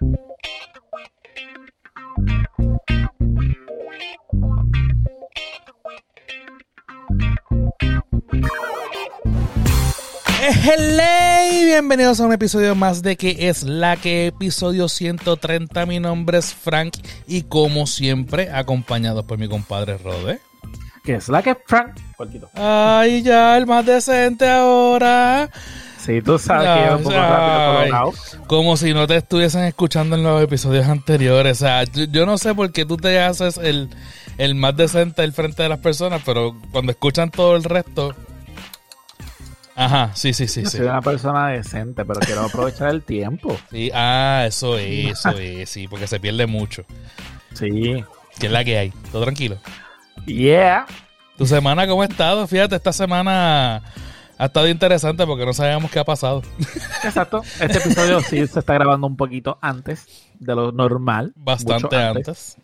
Hello, bienvenidos a un episodio más de que es la que episodio 130. Mi nombre es Frank y como siempre acompañado por mi compadre Rode. Que es la que Frank. Ay, ya, el más decente ahora. Sí, tú sabes que yo un poco rápido colocado. Como si no te estuviesen escuchando en los episodios anteriores. O sea, yo, no sé por qué tú te haces el, el más decente al frente de las personas, pero cuando escuchan todo el resto, Ajá, sí, sí, sí. soy una persona decente, pero quiero aprovechar el tiempo. Sí, ah, eso es, eso es, sí, porque se pierde mucho. Sí. ¿Qué es la que hay? ¿Todo tranquilo? Yeah. ¿Tu semana cómo ha estado? Fíjate, esta semana ha estado interesante porque no sabíamos qué ha pasado. Exacto. Este episodio sí se está grabando un poquito antes de lo normal. Bastante antes.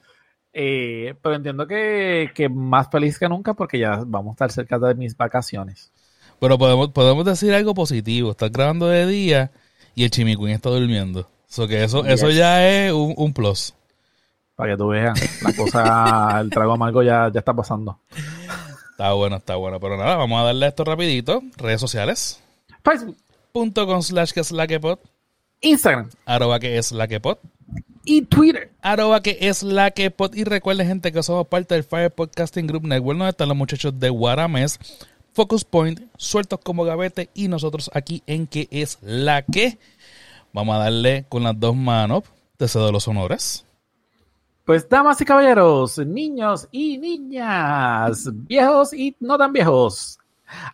Eh, pero entiendo que, que más feliz que nunca porque ya vamos a estar cerca de mis vacaciones. Pero podemos, podemos decir algo positivo. Estás grabando de día y el chimicuín está durmiendo. que eso, eso ya es un, plus. Para que tú veas, la cosa, el trago amargo ya, ya está pasando. Está bueno, está bueno. Pero nada, vamos a darle esto rapidito. Redes sociales. Facebook.com slash que es la que pot. Instagram. Arroba que es la que pot. Y Twitter. Arroba que es la que pot. Y recuerden, gente, que somos parte del Fire Podcasting Group Network, donde están los muchachos de Guarames Focus Point, sueltos como gavete y nosotros aquí en que es la que. Vamos a darle con las dos manos. Te cedo los honores. Pues damas y caballeros, niños y niñas, viejos y no tan viejos.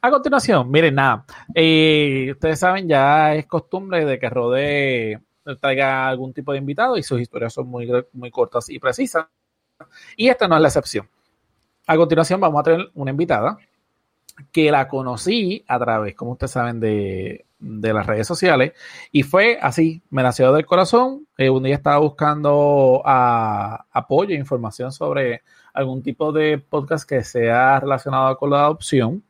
A continuación, miren nada, eh, ustedes saben ya es costumbre de que Rode traiga algún tipo de invitado y sus historias son muy, muy cortas y precisas. Y esta no es la excepción. A continuación vamos a tener una invitada que la conocí a través, como ustedes saben, de, las redes sociales. Y fue así, me nació del corazón. Eh, un día estaba buscando apoyo, información sobre algún tipo de podcast que sea relacionado con la adopción.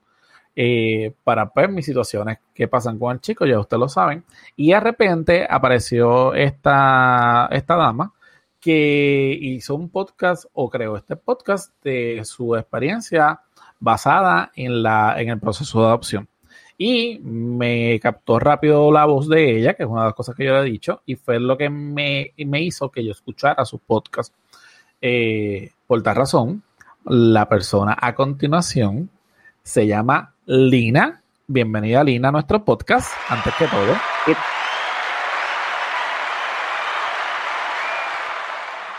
Eh, para ver mis situaciones que pasan con el chico, ya ustedes lo saben. Y de repente apareció esta, esta dama que hizo un podcast o creó este podcast de su experiencia basada en, la, en el proceso de adopción. Y me captó rápido la voz de ella, que es una de las cosas que yo le he dicho, y fue lo que me, me hizo que yo escuchara su podcast. Eh, por tal razón, la persona a continuación se llama Lina. Bienvenida, Lina, a nuestro podcast, antes que todo.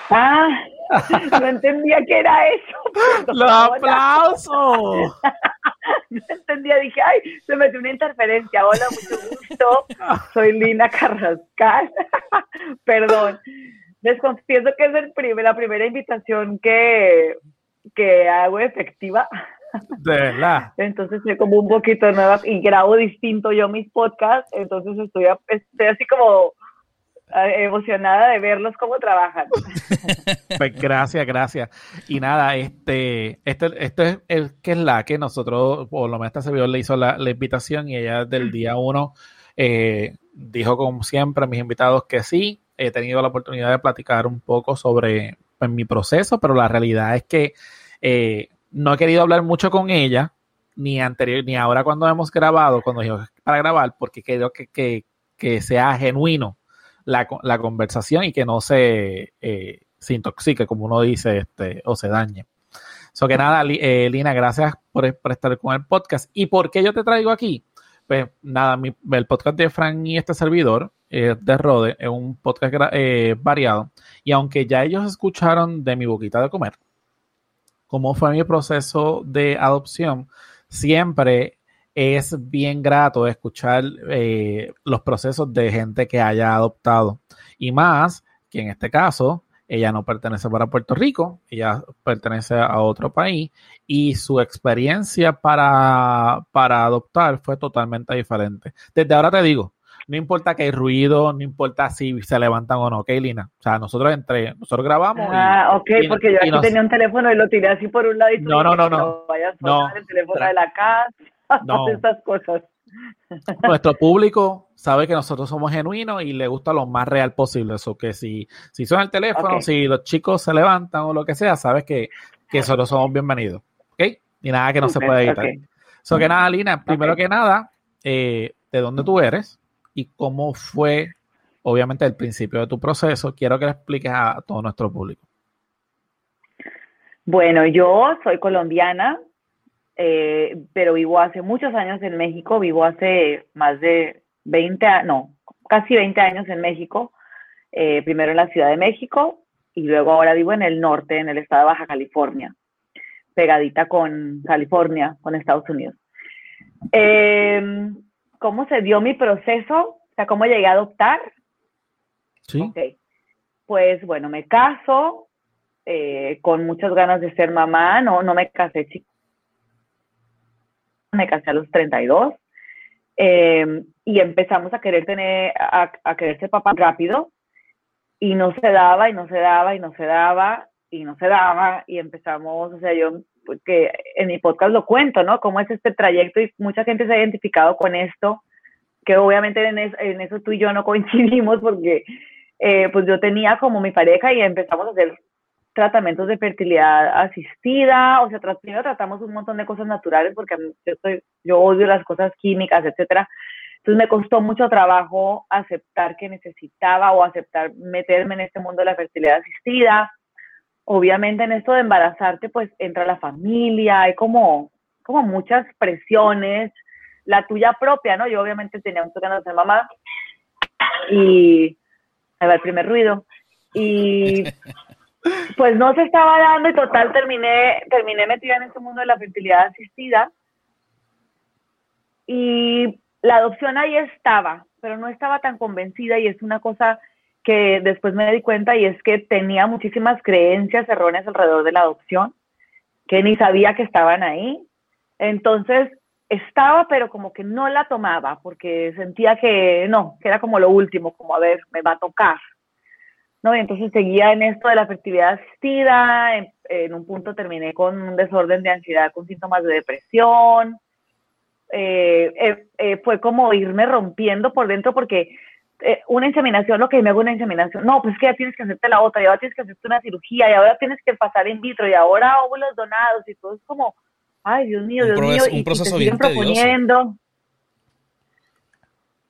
Ah, no entendía qué era eso. ¡Los aplausos! no entendía, dije, ay, se metió una interferencia. Hola, mucho gusto. Soy Lina Carrascal. Perdón. Les confieso que es el primer, la primera invitación que, que hago efectiva. De verdad. Entonces soy como un poquito nueva y grabo distinto yo mis podcasts, entonces estoy, estoy así como emocionada de verlos cómo trabajan. Pues gracias, gracias. Y nada, este, este, este es el que es la que nosotros, por lo menos este servidor le hizo la, invitación y ella del día uno eh, dijo como siempre a mis invitados que sí, he tenido la oportunidad de platicar un poco sobre pues, mi proceso, pero la realidad es que eh, no he querido hablar mucho con ella, ni anterior, ni ahora cuando hemos grabado, cuando dijo para grabar, porque quiero que, que, que sea genuino la, la conversación y que no se, eh, se intoxique, como uno dice, este, o se dañe. So que nada, eh, Lina, gracias por, estar con el podcast. ¿Y por qué yo te traigo aquí? Pues nada, el podcast de Frank y este servidor eh, de Rode es un podcast variado. Y aunque ya ellos escucharon de mi boquita de comer, cómo fue mi proceso de adopción, siempre es bien grato escuchar eh, los procesos de gente que haya adoptado. Y más que en este caso, ella no pertenece para Puerto Rico, ella pertenece a otro país y su experiencia para, para adoptar fue totalmente diferente. Desde ahora te digo, no importa que hay ruido, no importa si se levantan o no, ¿ok, Lina? O sea, nosotros entre, nosotros grabamos. Ah, ok, porque yo aquí tenía un teléfono y lo tiré así por un lado y no, no, no, no, vaya a sonar el teléfono de la casa. no, estas cosas. nuestro público sabe que nosotros somos genuinos y le gusta lo más real posible. Eso que si, si suena el teléfono, si los chicos se levantan o lo que sea, sabes que, que nosotros somos bienvenidos. ¿Ok? Y nada que no se puede evitar. Eso que nada, Lina, primero que nada, eh, ¿de dónde tú eres? Y cómo fue, obviamente, el principio de tu proceso. Quiero que le expliques a todo nuestro público. Bueno, yo soy colombiana, eh, pero vivo hace muchos años en México, vivo hace más de 20, no, casi 20 años en México, eh, primero en la Ciudad de México y luego ahora vivo en el norte, en el estado de Baja California, pegadita con California, con Estados Unidos. Em, ¿Cómo se dio mi proceso? O sea, ¿cómo llegué a adoptar? Sí. Pues bueno, me caso, eh, con muchas ganas de ser mamá, no, no me casé chica, me casé a los 32 eh, y empezamos a querer tener, a, querer ser papá rápido y no se daba y no se daba y no se daba y no se daba y empezamos, o sea, yo que en mi podcast lo cuento, ¿no? Cómo es este trayecto y mucha gente se ha identificado con esto, que obviamente en, en eso tú y yo no coincidimos porque eh, pues yo tenía como mi pareja y empezamos a hacer tratamientos de fertilidad asistida, o sea, primero tratamos un montón de cosas naturales porque yo, estoy, yo odio las cosas químicas, etcétera. Entonces me costó mucho trabajo aceptar que necesitaba o aceptar meterme en este mundo de la fertilidad asistida. Obviamente en esto de embarazarte pues entra la familia, hay como, como muchas presiones, la tuya propia, ¿no? Yo obviamente tenía muchas ganas de ser mamá y ahí va el primer ruido. Y Pues no se estaba dando y total terminé, terminé metida en este mundo de la fertilidad asistida. Y la adopción ahí estaba, pero no estaba tan convencida y es una cosa que después me di cuenta y es que tenía muchísimas creencias erróneas alrededor de la adopción, que ni sabía que estaban ahí. Entonces estaba, pero como que no la tomaba porque sentía que no, que era como lo último, como a ver, me va a tocar. ¿No? Y entonces seguía en esto de la fertilidad asistida, en, un punto terminé con un desorden de ansiedad con síntomas de depresión. Eh, eh, eh, fue como irme rompiendo por dentro porque una inseminación, lo que me hago una inseminación, no, pues que ya tienes que hacerte la otra, y ahora tienes que hacerte una cirugía, y ahora tienes que pasar in vitro, y ahora óvulos donados, y todo es como, ay, Dios mío, Dios mío, y, proceso te siguen proponiendo.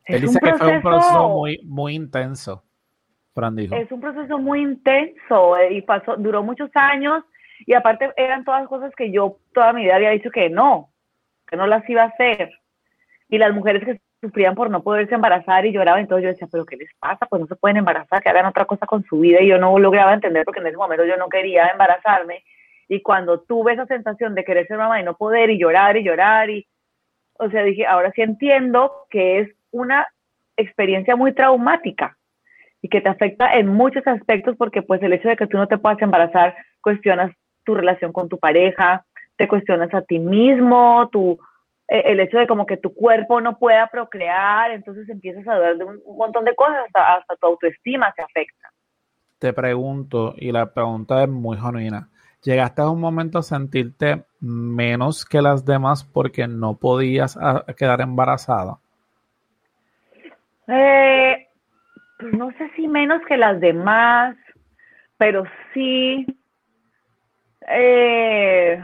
Él dice que fue un proceso muy, muy intenso. Es un proceso muy intenso eh, y pasó, duró muchos años y aparte eran todas cosas que yo toda mi vida había dicho que no, que no las iba a hacer. Y las mujeres que sufrían por no poderse embarazar y lloraban, entonces yo decía, pero ¿qué les pasa? Pues no se pueden embarazar, que hagan otra cosa con su vida y yo no lograba entender porque en ese momento yo no quería embarazarme. Y cuando tuve esa sensación de querer ser mamá y no poder y llorar y llorar y, o sea, dije, ahora sí entiendo que es una experiencia muy traumática y que te afecta en muchos aspectos porque pues el hecho de que tú no te puedas embarazar cuestionas tu relación con tu pareja, te cuestionas a ti mismo, tu, e, el hecho de como que tu cuerpo no pueda procrear, entonces empiezas a dudar de un, montón de cosas, hasta, hasta tu autoestima se afecta. Te pregunto, y la pregunta es muy genuina, ¿llegaste a un momento a sentirte menos que las demás porque no podías ah, quedar embarazada? Eh, no sé si menos que las demás, pero sí, eh,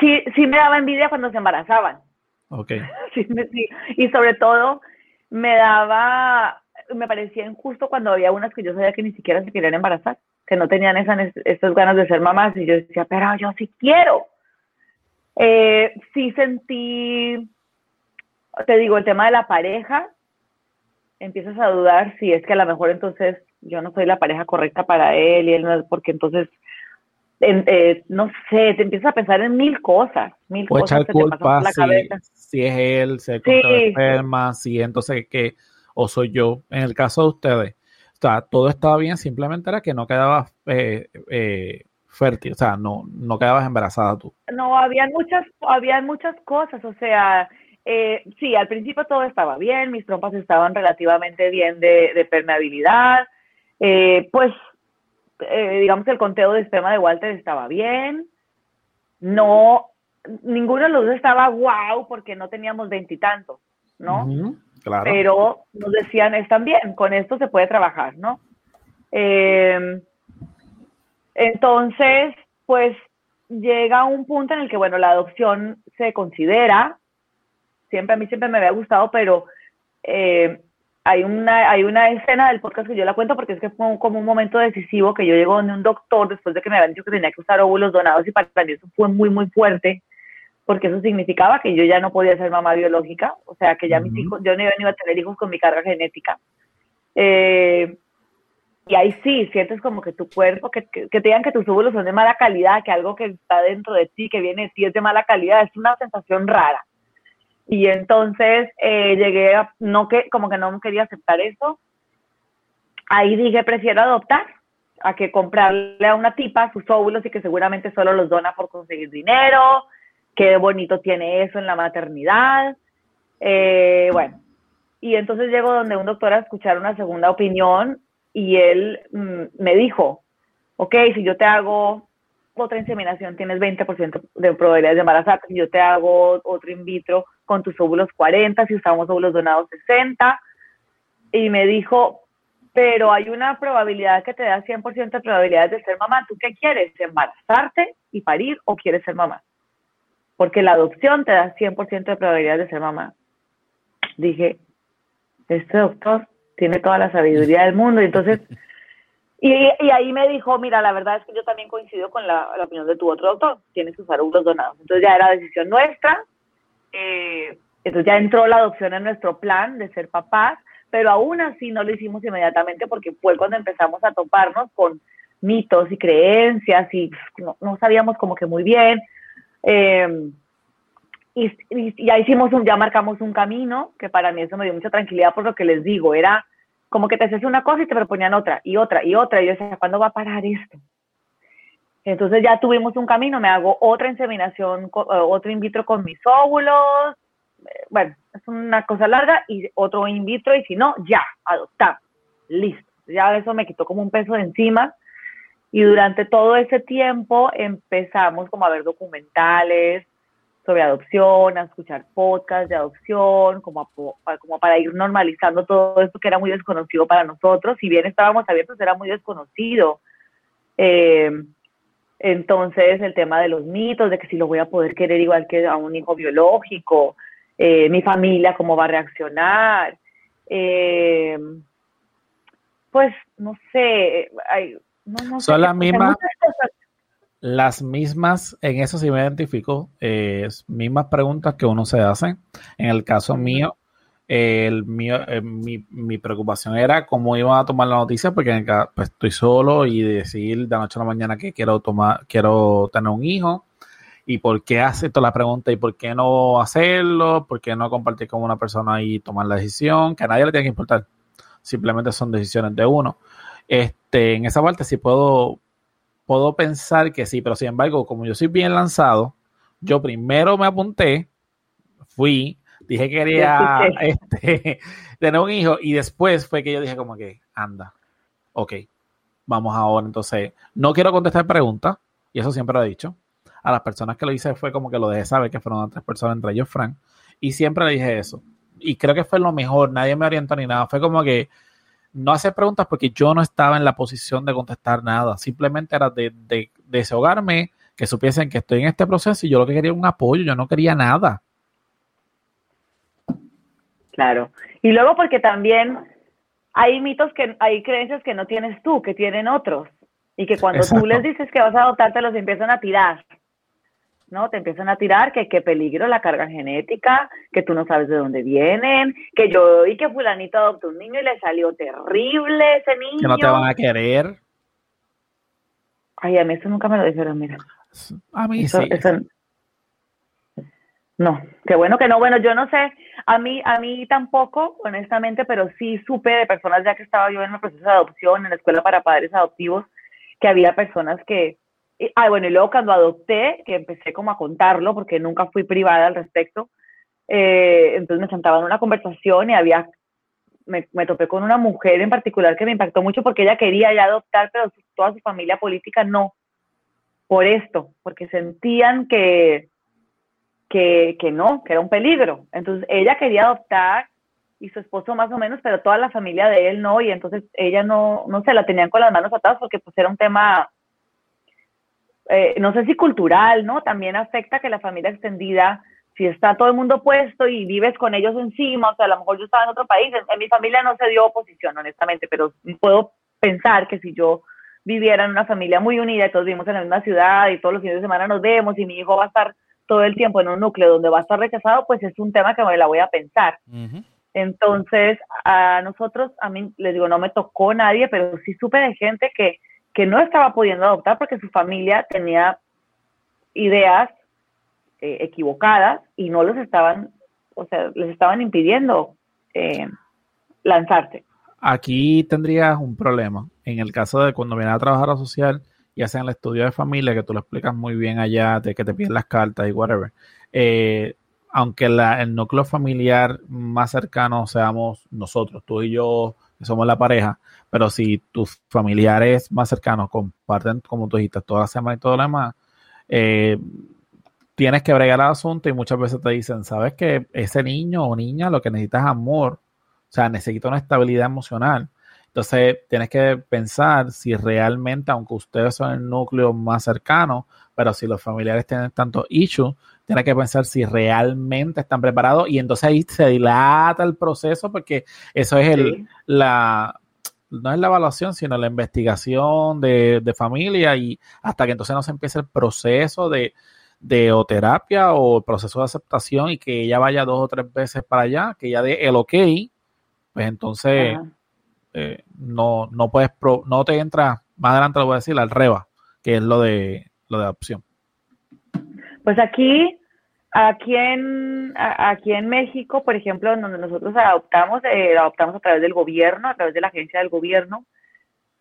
sí, sí me daba envidia cuando se embarazaban. Ok. Sí, Y sobre todo me daba, me parecía injusto cuando había unas que yo sabía que ni siquiera se querían embarazar, que no tenían esas, esas ganas de ser mamás y yo decía, pero yo sí quiero. Eh, sí sentí, te digo, el tema de la pareja, empiezas a dudar si es que a lo mejor entonces yo no soy la pareja correcta para él y él no es porque entonces eh, no sé, te empiezas a pensar en mil cosas, mil cosas que culpa, te pasan por la si, cabeza. Si es él, si es sí. enferma, si entonces que, o soy yo. En el caso de ustedes, o sea, todo estaba bien, simplemente era que no quedaba eh, eh, fértil, o sea, no, no quedabas embarazada tú. No, había muchas, había muchas cosas, o sea, eh, sí, al principio todo estaba bien, mis trompas estaban relativamente bien de, permeabilidad, eh, pues eh, digamos que el conteo de esperma de Walter estaba bien, no ninguno de los dos estaba wow porque no teníamos veintitantos, ¿no? claro. Pero nos decían, están bien, con esto se puede trabajar, ¿no? Eh, entonces, pues llega un punto en el que, bueno, la adopción se considera, siempre a mí siempre me había gustado, pero eh, hay, una, hay una escena del podcast que yo la cuento porque es que fue como un momento decisivo que yo llego donde un doctor después de que me habían dicho que tenía que usar óvulos donados y para mí eso fue muy, muy fuerte porque eso significaba que yo ya no podía ser mamá biológica, o sea, que ya mis hijos, yo no iba a tener hijos con mi carga genética. Eh, y ahí sí, sientes como que tu cuerpo, que, que, te digan que tus óvulos son de mala calidad, que algo que está dentro de ti, que viene de ti es de mala calidad, es una sensación rara. Y entonces eh, llegué a, no que, como que no quería aceptar eso. Ahí dije, prefiero adoptar a que comprarle a una tipa sus óvulos y que seguramente solo los dona por conseguir dinero. Qué bonito tiene eso en la maternidad. Eh, bueno, y entonces llego donde un doctor a escuchar una segunda opinión y él mm, me dijo, ok, si yo te hago otra inseminación tienes 20% de probabilidades de embarazarte, si yo te hago otro in vitro con tus óvulos 40, si usamos óvulos donados 60, y me dijo, pero hay una probabilidad que te da 100% de probabilidades de ser mamá, ¿tú qué quieres? ¿Embarazarte y parir o quieres ser mamá? Porque la adopción te da 100% de probabilidades de ser mamá. Dije, este doctor tiene toda la sabiduría del mundo. Y entonces, y, ahí me dijo, mira, la verdad es que yo también coincido con la, opinión de tu otro doctor, tienes que usar óvulos donados. Entonces ya era decisión nuestra. Eh, entonces ya entró la adopción en nuestro plan de ser papás, pero aún así no lo hicimos inmediatamente porque fue cuando empezamos a toparnos con mitos y creencias y no, sabíamos como que muy bien. Eh, y, ya hicimos un, ya marcamos un camino, que para mí eso me dio mucha tranquilidad por lo que les digo, era como que te haces una cosa y te proponían otra, y otra, y otra, y yo decía, ¿cuándo va a parar esto? Entonces ya tuvimos un camino, me hago otra inseminación, eh, otro in vitro con mis óvulos, eh, bueno, es una cosa larga, y otro in vitro, y si no, ya, adoptar, listo. Ya eso me quitó como un peso de encima, y durante todo ese tiempo empezamos como a ver documentales, sobre adopción, a escuchar podcasts de adopción, como, como para ir normalizando todo esto que era muy desconocido para nosotros. Si bien estábamos abiertos, era muy desconocido. Eh, entonces, el tema de los mitos, de que si lo voy a poder querer igual que a un hijo biológico, eh, mi familia, cómo va a reaccionar. Eh, pues, no sé, hay, no, Son las mismas las mismas, en eso sí me identifico, eh, mismas preguntas que uno se hace. En el caso mío, el mío eh, mi, mi, preocupación era cómo iban a tomar la noticia, porque pues, estoy solo y decir de noche a la mañana que quiero tomar, quiero tener un hijo. ¿Y por qué acepto la pregunta? ¿Y por qué no hacerlo? ¿Por qué no compartir con una persona y tomar la decisión? Que a nadie le tiene que importar. Simplemente son decisiones de uno. Este, en esa parte sí puedo puedo pensar que sí, pero sin embargo, como yo soy bien lanzado, yo primero me apunté, fui, dije que quería este, tener un hijo y después fue que yo dije como que, anda, ok, vamos ahora. Entonces, no quiero contestar preguntas, y eso siempre lo he dicho. A las personas que lo hice fue como que lo dejé saber que fueron tres personas, entre ellos Frank, y siempre le dije eso. Y creo que fue lo mejor, nadie me orientó ni nada. Fue como que no hacer preguntas porque yo no estaba en la posición de contestar nada. Simplemente era de, de, desahogarme, que supiesen que estoy en este proceso y yo lo que quería era un apoyo, yo no quería nada. Claro. Y luego porque también hay mitos que, hay creencias que no tienes tú, que tienen otros. Y que cuando tú les dices que vas a adoptar, te los empiezan a tirar. ¿no? Te empiezan a tirar que qué peligro la carga genética, que tú no sabes de dónde vienen, que yo y que fulanito adoptó un niño y le salió terrible ese niño. Que no te van a querer. Ay, a mí eso nunca me lo dijeron, mira. A mí sí. No, qué bueno que no. Bueno, yo no sé, a mí, a mí tampoco, honestamente, pero sí supe de personas ya que estaba yo en el proceso de adopción, en la escuela para padres adoptivos, que había personas que, ah, bueno, y luego cuando adopté, que empecé como a contarlo, porque nunca fui privada al respecto, eh, entonces me sentaba en una conversación y había, me, topé con una mujer en particular que me impactó mucho porque ella quería ya adoptar, pero toda su familia política no, por esto, porque sentían que, que, que no, que era un peligro. Entonces ella quería adoptar y su esposo más o menos, pero toda la familia de él no, y entonces ella no, no se la tenían con las manos atadas porque pues era un tema, eh, no sé si cultural, ¿no? También afecta que la familia extendida, si está todo el mundo puesto y vives con ellos encima, o sea, a lo mejor yo estaba en otro país, en, mi familia no se dio oposición, honestamente, pero puedo pensar que si yo viviera en una familia muy unida y todos vivimos en la misma ciudad y todos los fines de semana nos vemos y mi hijo va a estar todo el tiempo en un núcleo donde va a estar rechazado, pues es un tema que me la voy a pensar. Entonces, a nosotros, a mí, les digo, no me tocó nadie, pero sí supe de gente que, que no estaba pudiendo adoptar porque su familia tenía ideas eh, equivocadas y no les estaban, o sea, les estaban impidiendo eh, lanzarse. Aquí tendrías un problema. En el caso de cuando viene a trabajar a social y hacen el estudio de familia, que tú lo explicas muy bien allá, de que te piden las cartas y whatever. Eh, aunque el núcleo familiar más cercano seamos nosotros, tú y yo, que somos la pareja, pero si tus familiares más cercanos comparten, como tú dijiste, toda la semana y todo lo demás, eh, tienes que bregar el asunto y muchas veces te dicen, sabes que ese niño o niña lo que necesita es amor, o sea, necesita una estabilidad emocional. Entonces, tienes que pensar si realmente, aunque ustedes son el núcleo más cercano, pero si los familiares tienen tantos issues, tiene que pensar si realmente están preparados. Y entonces ahí se dilata el proceso porque eso es el, la, no es la evaluación, sino la investigación de, familia y hasta que entonces no se empiece el proceso de, de o terapia o el proceso de aceptación y que ella vaya dos o tres veces para allá, que ella dé el ok, pues entonces eh, no, no puedes, no te entra, más adelante lo voy a decir, al REBA, que es lo de, lo de adopción. Pues aquí Aquí en, aquí en México, por ejemplo, donde nosotros adoptamos, eh, adoptamos a través del gobierno, a través de la agencia del gobierno,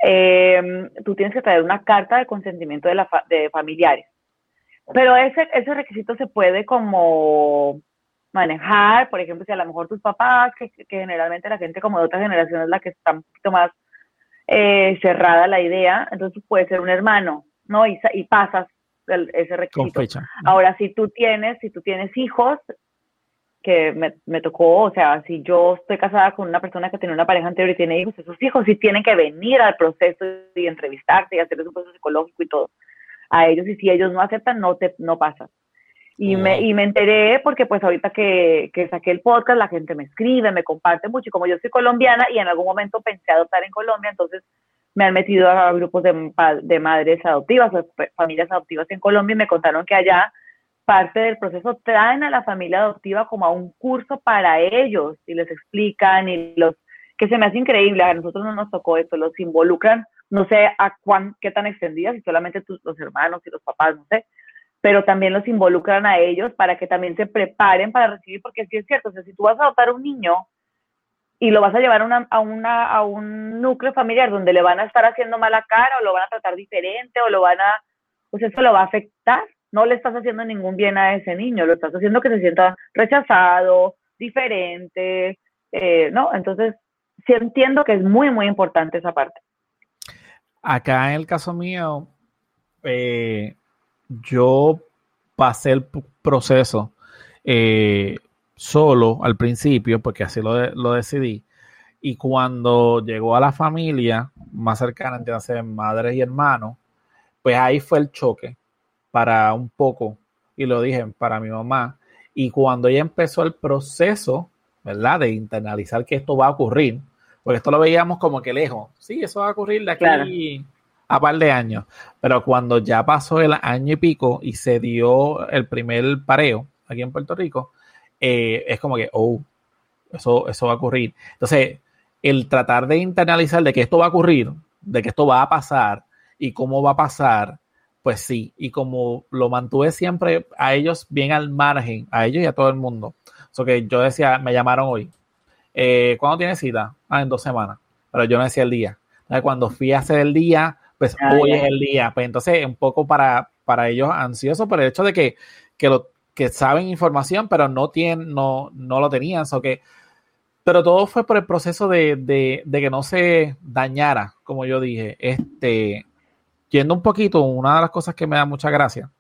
eh, tú tienes que traer una carta de consentimiento de, la de familiares. Pero ese, ese requisito se puede como manejar, por ejemplo, si a lo mejor tus papás, que, generalmente la gente como de otra generación es la que está un poquito más eh, cerrada la idea, entonces puede ser un hermano, ¿no? Y, y pasas ese requisito. Ahora, si tú tienes, si tú tienes hijos, que me, me, tocó, o sea, si yo estoy casada con una persona que tiene una pareja anterior y tiene hijos, esos hijos sí tienen que venir al proceso y entrevistarse y hacerles un proceso psicológico y todo a ellos y si ellos no aceptan, no te no pasa. Y, me, y me enteré porque pues ahorita que, que saqué el podcast, la gente me escribe, me comparte mucho y como yo soy colombiana y en algún momento pensé adoptar en Colombia, entonces me han metido a grupos de, de madres adoptivas o familias adoptivas en Colombia y me contaron que allá parte del proceso traen a la familia adoptiva como a un curso para ellos y les explican y los que se me hace increíble, a nosotros no nos tocó esto, los involucran, no sé a cuán, qué tan extendidas, si solamente tus, los hermanos y los papás, no sé, pero también los involucran a ellos para que también se preparen para recibir, porque sí es cierto, o sea, si tú vas a adoptar un niño y lo vas a llevar a, a un núcleo familiar donde le van a estar haciendo mala cara o lo van a tratar diferente o lo van a, pues eso lo va a afectar. No le estás haciendo ningún bien a ese niño, lo estás haciendo que se sienta rechazado, diferente, eh, ¿no? Entonces, sí entiendo que es muy, muy importante esa parte. Acá en el caso mío, eh, yo pasé el proceso eh, solo al principio, porque así lo, lo decidí. Y cuando llegó a la familia más cercana, entiéndase, madres y hermanos, pues ahí fue el choque para un poco, y lo dije para mi mamá. Y cuando ella empezó el proceso, ¿verdad? De internalizar que esto va a ocurrir, porque esto lo veíamos como que lejos. Sí, eso va a ocurrir de aquí a par de años. Pero cuando ya pasó el año y pico y se dio el primer pareo aquí en Puerto Rico, eh, es como que, oh, eso, eso va a ocurrir. Entonces, el tratar de internalizar de que esto va a ocurrir, de que esto va a pasar y cómo va a pasar, pues sí. Y como lo mantuve siempre a ellos bien al margen, a ellos y a todo el mundo. eso que yo decía, me llamaron hoy. Eh, ¿Cuándo tienes cita? Ah, en dos semanas. Pero yo no decía el día. Cuando fui a hacer el día, pues ah, hoy es el día. Pues entonces, un poco para, para ellos ansioso por el hecho de que, que lo que saben información, pero no tienen, no, no lo tenían. que, pero todo fue por el proceso de, de, que no se dañara, como yo dije. Este, yendo un poquito, una de las cosas que me da mucha gracia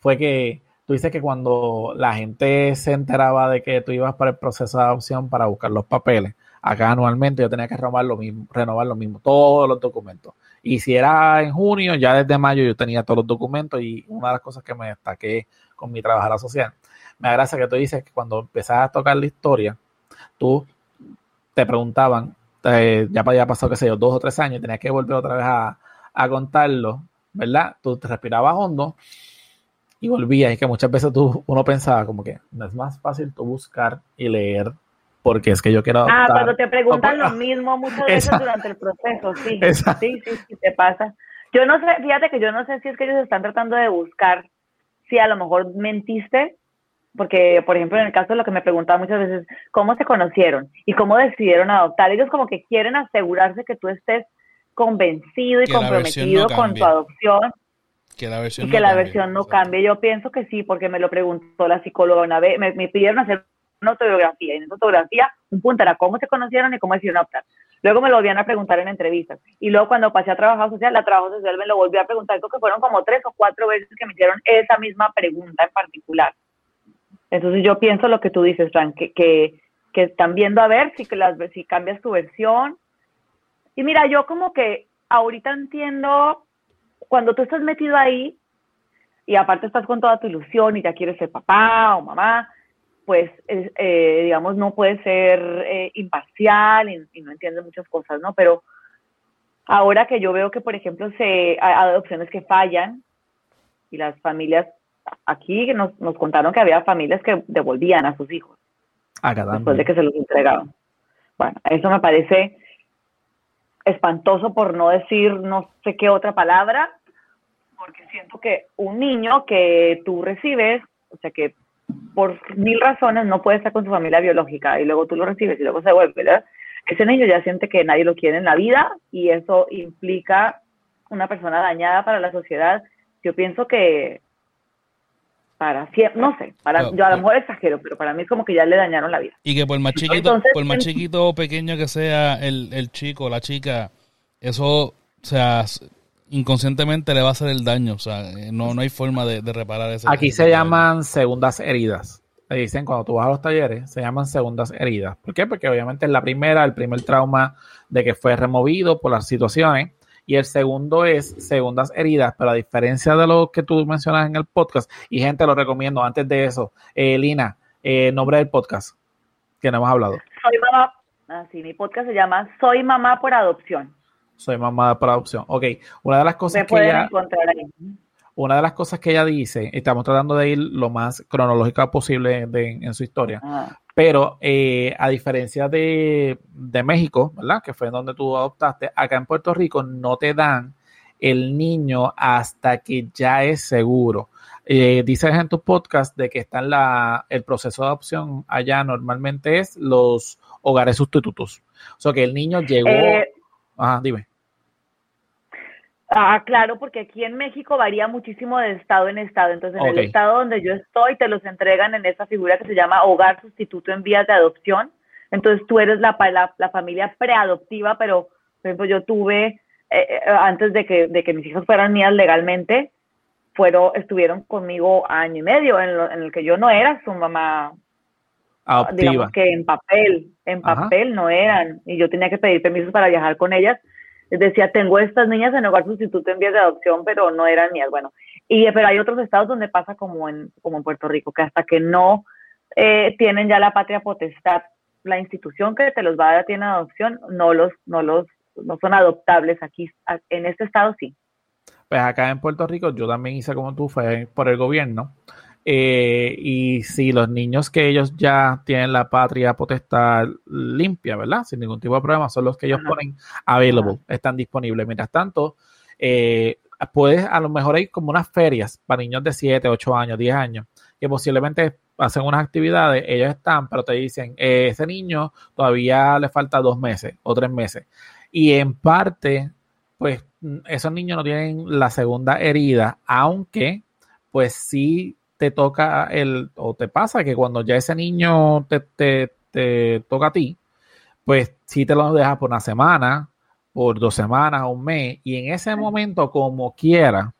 fue que tú dices que cuando la gente se enteraba de que tú ibas para el proceso de adopción para buscar los papeles, acá anualmente yo tenía que renovar lo mismo, renovar lo mismo, todos los documentos. Y si era en junio, ya desde mayo yo tenía todos los documentos y una de las cosas que me destaqué con mi trabajadora social, me da que tú dices que cuando empezás a tocar la historia, tú te preguntaban, eh, ya había pasado, qué sé yo, dos o tres años, tenías que volver otra vez a, a contarlo, ¿verdad? Tú te respirabas hondo y volvías. Y que muchas veces tú, uno pensaba como que no es más fácil tú buscar y leer porque es que yo quiero Ah, cuando te preguntan lo mismo muchas veces durante el proceso, sí. Sí, sí, sí, te pasa. Yo no sé, fíjate que yo no sé si es que ellos están tratando de buscar si a lo mejor mentiste, porque, por ejemplo, en el caso de lo que me preguntaba muchas veces, ¿cómo se conocieron? ¿Y cómo decidieron adoptar? Ellos como que quieren asegurarse que tú estés convencido y comprometido con tu adopción que la versión y que la versión no cambie. Yo pienso que sí, porque me lo preguntó la psicóloga una vez, me, pidieron hacer una autobiografía, y en esa autobiografía un punto era cómo se conocieron y cómo decidieron optar. Luego me lo volvían a preguntar en entrevistas. Y luego cuando pasé a trabajo social, la trabajo social me lo volví a preguntar, creo que fueron como tres o cuatro veces que me hicieron esa misma pregunta en particular. Entonces yo pienso lo que tú dices, Frank, que, que, que están viendo a ver si, que las, si cambias tu versión. Y mira, yo como que ahorita entiendo cuando tú estás metido ahí y aparte estás con toda tu ilusión y ya quieres ser papá o mamá, pues, eh, digamos, no puedes ser eh, imparcial y, no entiendes muchas cosas, ¿no? Pero ahora que yo veo que, por ejemplo, se, hay adopciones que fallan y las familias, aquí nos, nos contaron que había familias que devolvían a sus hijos después de que se los entregaban. Bueno, eso me parece espantoso por no decir no sé qué otra palabra, porque siento que un niño que tú recibes, o sea que por mil razones no puede estar con su familia biológica y luego tú lo recibes y luego se vuelve, ¿verdad? Ese niño ya siente que nadie lo quiere en la vida y eso implica una persona dañada para la sociedad. Yo pienso que para siempre, no sé, para, yo a lo mejor exagero, pero para mí es como que ya le dañaron la vida. Y que por más chiquito, por más chiquito o pequeño que sea el, el chico o la chica, eso, o sea, inconscientemente le va a hacer el daño, o sea, eh, no, no hay forma de, reparar eso. Aquí se llaman segundas heridas. Le dicen cuando tú vas a los talleres, se llaman segundas heridas. ¿Por qué? Porque obviamente es la primera, el primer trauma de que fue removido por las situaciones y el segundo es segundas heridas, pero a diferencia de lo que tú mencionas en el podcast, y gente lo recomiendo antes de eso, eh, Lina, eh, nombre del podcast que no hemos hablado. Soy mamá, así ah, mi podcast se llama Soy mamá por adopción. Soy mamá por adopción. Ok, una de las cosas que ella, una de las cosas que ella dice, estamos tratando de ir lo más cronológica posible en su historia, ah. Pero eh, a diferencia de, México, ¿verdad? Que fue donde tú adoptaste, acá en Puerto Rico no te dan el niño hasta que ya es seguro. Eh, dices en tu podcast de que está en la, el proceso de adopción allá normalmente es los hogares sustitutos. O sea que el niño llegó. Eh, ajá, dime. Ah, claro, porque aquí en México varía muchísimo de estado en estado. Entonces, en el estado donde yo estoy, te los entregan en esa figura que se llama hogar sustituto en vías de adopción. Entonces, tú eres la, la, familia preadoptiva, pero, por ejemplo, yo tuve, eh, eh, antes de que, de que mis hijos fueran mías legalmente, fueron, estuvieron conmigo año y medio, en, en el que yo no era su mamá Adoptiva. digamos que en papel, en papel no eran, y yo tenía que pedir permisos para viajar con ellas decía, tengo estas niñas en hogar sustituto en vías de adopción, pero no eran mías. Bueno, y, pero hay otros estados donde pasa como en, como en Puerto Rico, que hasta que no eh, tienen ya la patria potestad, la institución que te los va a dar tiene adopción, no los, no los, no son adoptables aquí, en este estado sí. Pues acá en Puerto Rico yo también hice como tú, fue por el gobierno. Eh, y si los niños que ellos ya tienen la patria potestad limpia, ¿verdad? Sin ningún tipo de problema, son los que ellos ponen available, están disponibles. Mientras tanto, eh, puedes, a lo mejor hay como unas ferias para niños de 7, 8 años, 10 años, que posiblemente hacen unas actividades, ellos están, pero te dicen, eh, ese niño todavía le falta dos meses o tres meses. Y en parte, pues esos niños no tienen la segunda herida, aunque pues sí te toca el, o te pasa que cuando ya ese niño te, te, toca a ti, pues si te lo dejas por una semana, por dos semanas, un mes, y en ese momento, como quiera,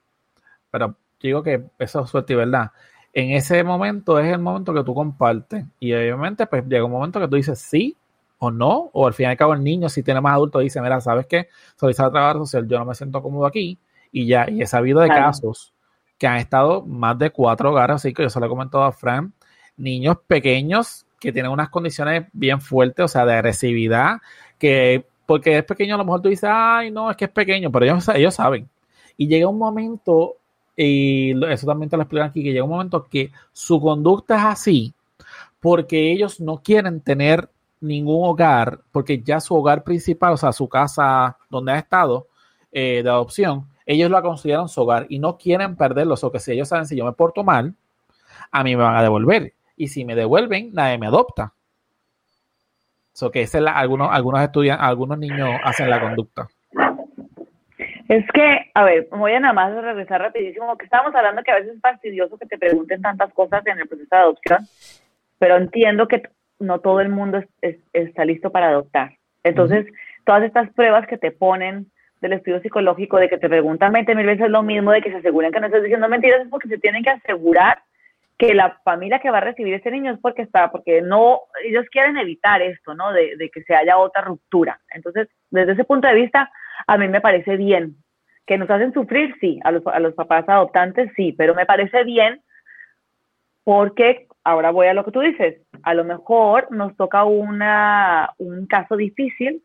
pero digo que eso es suerte y verdad, en ese momento es el momento que tú compartes. Y obviamente, pues llega un momento que tú dices sí o no, o al fin y al cabo el niño, si tiene más adultos, dice, mira, ¿sabes qué? Solicita trabajo social, yo no me siento cómodo aquí, y ya, y he sabido de casos que han estado más de cuatro hogares, así que yo se lo he comentado a Fran, niños pequeños que tienen unas condiciones bien fuertes, o sea, de agresividad, que porque es pequeño, a lo mejor tú dices, ay, no, es que es pequeño, pero ellos, ellos saben. Y llega un momento, y eso también te lo explican aquí, que llega un momento que su conducta es así, porque ellos no quieren tener ningún hogar, porque ya su hogar principal, o sea, su casa donde ha estado eh, de adopción, ellos la consideran su hogar y no quieren perderlo. O que si ellos saben si yo me porto mal, a mí me van a devolver. Y si me devuelven, nadie me adopta. So que ese algunos, algunos estudiantes, algunos niños hacen la conducta. Es que, a ver, voy a nada más regresar rapidísimo, que estábamos hablando que a veces es fastidioso que te pregunten tantas cosas en el proceso de adopción, pero entiendo que no todo el mundo está listo para adoptar. Entonces, todas estas pruebas que te ponen del estudio psicológico, de que te preguntan 20 mil veces lo mismo, de que se aseguren que no estás diciendo mentiras, es porque se tienen que asegurar que la familia que va a recibir este niño es porque está, porque no, ellos quieren evitar esto, ¿no? De, de que se haya otra ruptura. Entonces, desde ese punto de vista, a mí me parece bien. Que nos hacen sufrir, sí, a los, a los papás adoptantes, sí, pero me parece bien porque ahora voy a lo que tú dices, a lo mejor nos toca una, un caso difícil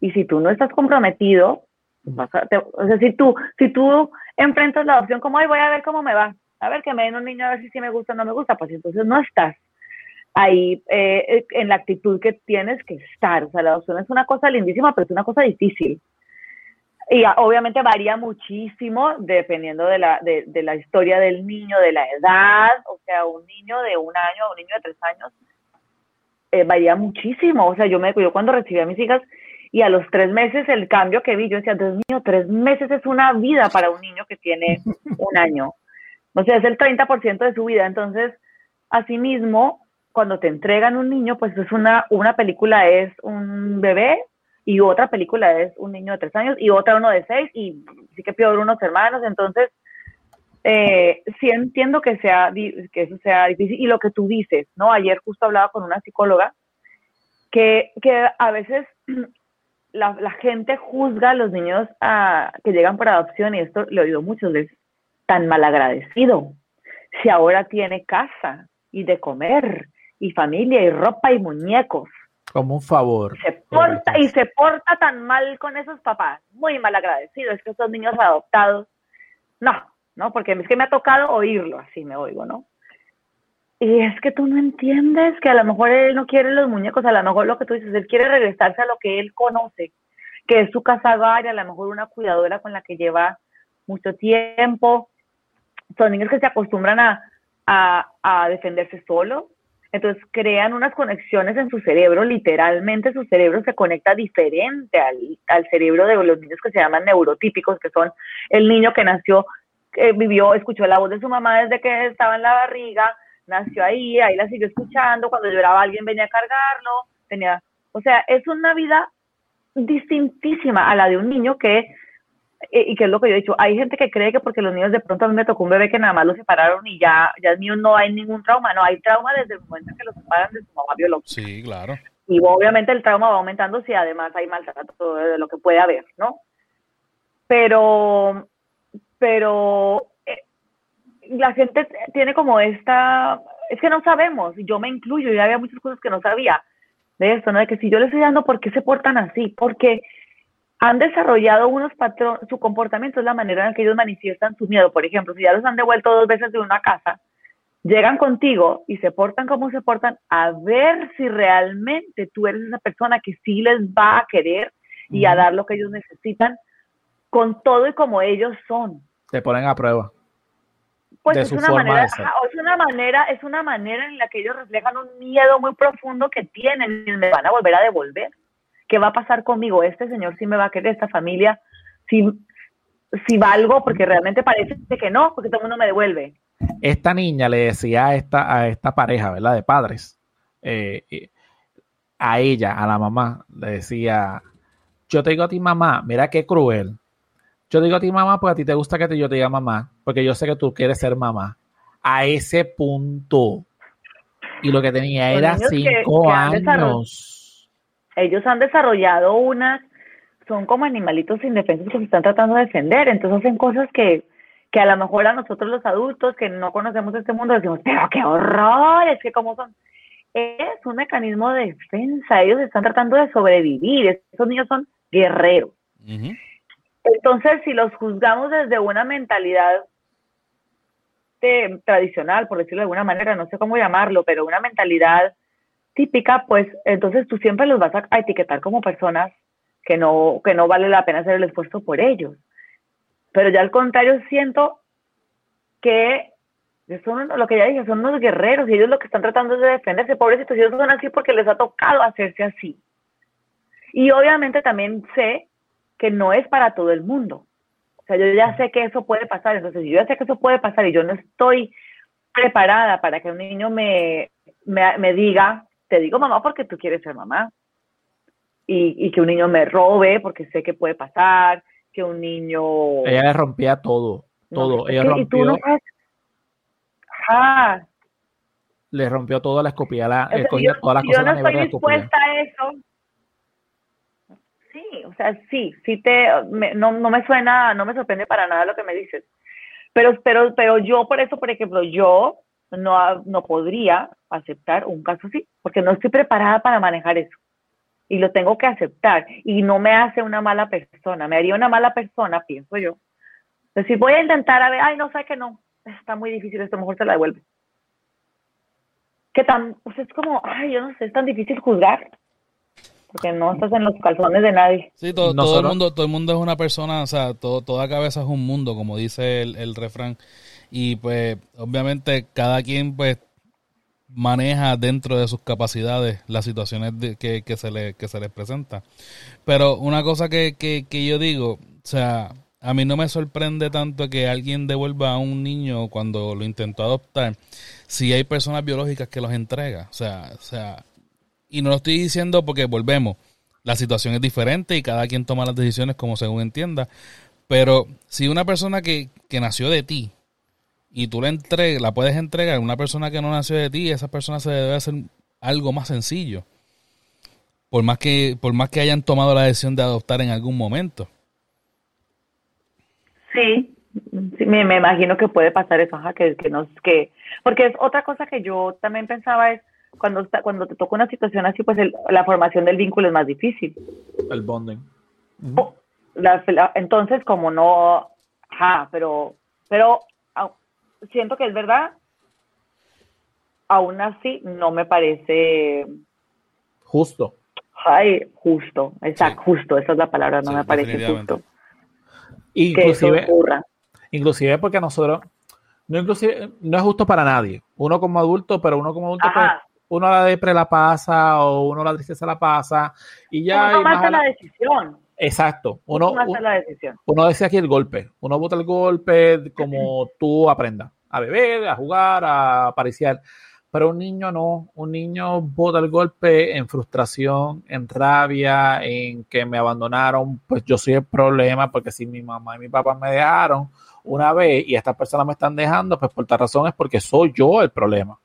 y si tú no estás comprometido, o sea, si tú, si tú enfrentas la adopción como, ay, voy a ver cómo me va, a ver que me den un niño a ver si sí me gusta o no me gusta, pues entonces no estás ahí eh, en la actitud que tienes que estar. O sea, la adopción es una cosa lindísima, pero es una cosa difícil. Y obviamente varía muchísimo dependiendo de la, de, de, la historia del niño, de la edad, o sea, un niño de un año, un niño de tres años, eh, varía muchísimo. O sea, yo, me, yo cuando recibí a mis hijas y a los tres meses el cambio que vi, yo decía, Dios mío, tres meses es una vida para un niño que tiene un año. O sea, es el 30% de su vida. Entonces, asimismo, cuando te entregan un niño, pues es una, una película es un bebé y otra película es un niño de tres años y otra uno de seis y sí que peor unos hermanos, entonces eh, sí entiendo que sea que eso sea difícil y lo que tú dices, ¿no? Ayer justo hablaba con una psicóloga que, que a veces la, la, gente juzga a los niños a, que llegan por adopción y esto lo he oído muchas veces, tan malagradecido. Si ahora tiene casa y de comer y familia y ropa y muñecos como un favor. Se porta, y se porta tan mal con esos papás, muy mal agradecido, es que esos niños adoptados, no, ¿no? Porque es que me ha tocado oírlo, así me oigo, ¿no? Y es que tú no entiendes que a lo mejor él no quiere los muñecos, a lo mejor lo que tú dices, él quiere regresarse a lo que él conoce, que es su casa hogar, a lo mejor una cuidadora con la que lleva mucho tiempo. Son niños que se acostumbran a, a, a defenderse solos, entonces crean unas conexiones en su cerebro, literalmente su cerebro se conecta diferente al, cerebro de los niños que se llaman neurotípicos, que son el niño que nació, vivió, escuchó la voz de su mamá desde que estaba en la barriga, nació ahí, ahí la siguió escuchando, cuando lloraba alguien venía a cargarlo, tenía, o sea, es una vida distintísima a la de un niño que y que es lo que yo he dicho, hay gente que cree que porque los niños de pronto a mí me tocó un bebé que nada más lo separaron y ya, ya es mío, no hay ningún trauma, no, hay trauma desde el momento en que lo separan de su mamá biológica. Sí, claro. Y obviamente el trauma va aumentando si además hay maltrato de lo que puede haber, ¿no? Pero, pero eh, la gente tiene como esta, es que no sabemos, yo me incluyo, y había muchas cosas que no sabía de esto, ¿no? De que si yo le estoy dando, ¿por qué se portan así? Porque han desarrollado unos patrones, su comportamiento es la manera en que ellos manifiestan su miedo. Por ejemplo, si ya los han devuelto dos veces de una casa, llegan contigo y se portan como se portan, a ver si realmente tú eres esa persona que sí les va a querer y a dar lo que ellos necesitan con todo y como ellos son. Te ponen a prueba. Pues es una, manera, es una manera, es una manera en la que ellos reflejan un miedo muy profundo que tienen y me van a volver a devolver. ¿qué va a pasar conmigo? Este señor sí me va a querer, esta familia, si, si valgo, porque realmente parece que no, porque todo el mundo me devuelve. Esta niña le decía a esta, a esta pareja, ¿verdad? De padres, eh, a ella, a la mamá, le decía, yo te digo a ti mamá, mira qué cruel. Yo digo a ti mamá porque a ti te gusta que yo te diga mamá, porque yo sé que tú quieres ser mamá. a ese punto. Y lo que tenía era cinco años. Ellos han desarrollado unas, son como animalitos indefensos que se están tratando de defender, entonces hacen cosas que, que a lo mejor a nosotros los adultos que no conocemos este mundo decimos, pero qué horror, es que como son. Es un mecanismo de defensa, ellos están tratando de sobrevivir, esos niños son guerreros. Entonces, si los juzgamos desde una mentalidad tradicional, por decirlo de alguna manera, no sé cómo llamarlo, pero una mentalidad típica, pues entonces tú siempre los vas a, etiquetar como personas que no, que no vale la pena hacer el esfuerzo por ellos. Pero ya al contrario, siento que son lo que ya dije, son unos guerreros y ellos lo que están tratando es de defenderse. Pobrecitos, ellos son así porque les ha tocado hacerse así. Y obviamente también sé que no es para todo el mundo. O sea, yo ya sé que eso puede pasar, entonces yo ya sé que eso puede pasar y yo no estoy preparada para que un niño me, me, diga, te digo mamá porque tú quieres ser mamá. Y, y, que un niño me robe porque sé que puede pasar, que un niño... Ella le rompía todo, todo. Ella rompió... no Le rompió todo, la escopía, la, yo, todas las cosas. Yo no estoy dispuesta a eso o sea, sí, sí te, no, no me suena, no me sorprende para nada lo que me dices. Pero, pero, pero yo, por eso, por ejemplo, yo no, no podría aceptar un caso así, porque no estoy preparada para manejar eso. Y lo tengo que aceptar. Y no me hace una mala persona. Me haría una mala persona, pienso yo. Entonces, si voy a intentar a ver, ay, no sé que no, está muy difícil, esto mejor se la devuelve. Que tan, pues es como, ay, yo no sé, es tan difícil juzgar porque no estás en los calzones de nadie. Sí, todo, todo el mundo, todo el mundo es una persona, o sea, todo, toda cabeza es un mundo, como dice el, refrán. Y pues, obviamente, cada quien pues maneja dentro de sus capacidades las situaciones que, que, se le, que se les presenta. Pero una cosa que, que, que yo digo, o sea, a mí no me sorprende tanto que alguien devuelva a un niño cuando lo intentó adoptar si hay personas biológicas que los entrega. O sea, o sea, y no lo estoy diciendo porque volvemos. La situación es diferente y cada quien toma las decisiones como según entienda. Pero si una persona que, nació de ti y tú la entregas, la puedes entregar a una persona que no nació de ti, esa persona se debe hacer algo más sencillo. Por más que, por más que hayan tomado la decisión de adoptar en algún momento. Sí, me, imagino que puede pasar eso, que, que, no, que, porque es otra cosa que yo también pensaba es, cuando, está, cuando te toca una situación así, pues la formación del vínculo es más difícil. El bonding. Oh, entonces, como no, ajá, pero, pero siento que es verdad, aún así no me parece justo. Ay, justo, exacto, justo, esa es la palabra, no me parece justo. Inclusive, inclusive porque nosotros, no, inclusive, no es justo para nadie. Uno como adulto, pero uno como adulto, uno la depre la pasa o uno la tristeza la pasa y ya... Uno más la decisión. Exacto. Uno, uno, la decisión. uno decía aquí el golpe. Uno bota el golpe como tú aprendas. A beber, a jugar, a apariciar. Pero un niño no. Un niño bota el golpe en frustración, en rabia, en que me abandonaron. Pues yo soy el problema porque si mi mamá y mi papá me dejaron una vez y estas personas me están dejando, pues por tal razón es porque soy yo el problema.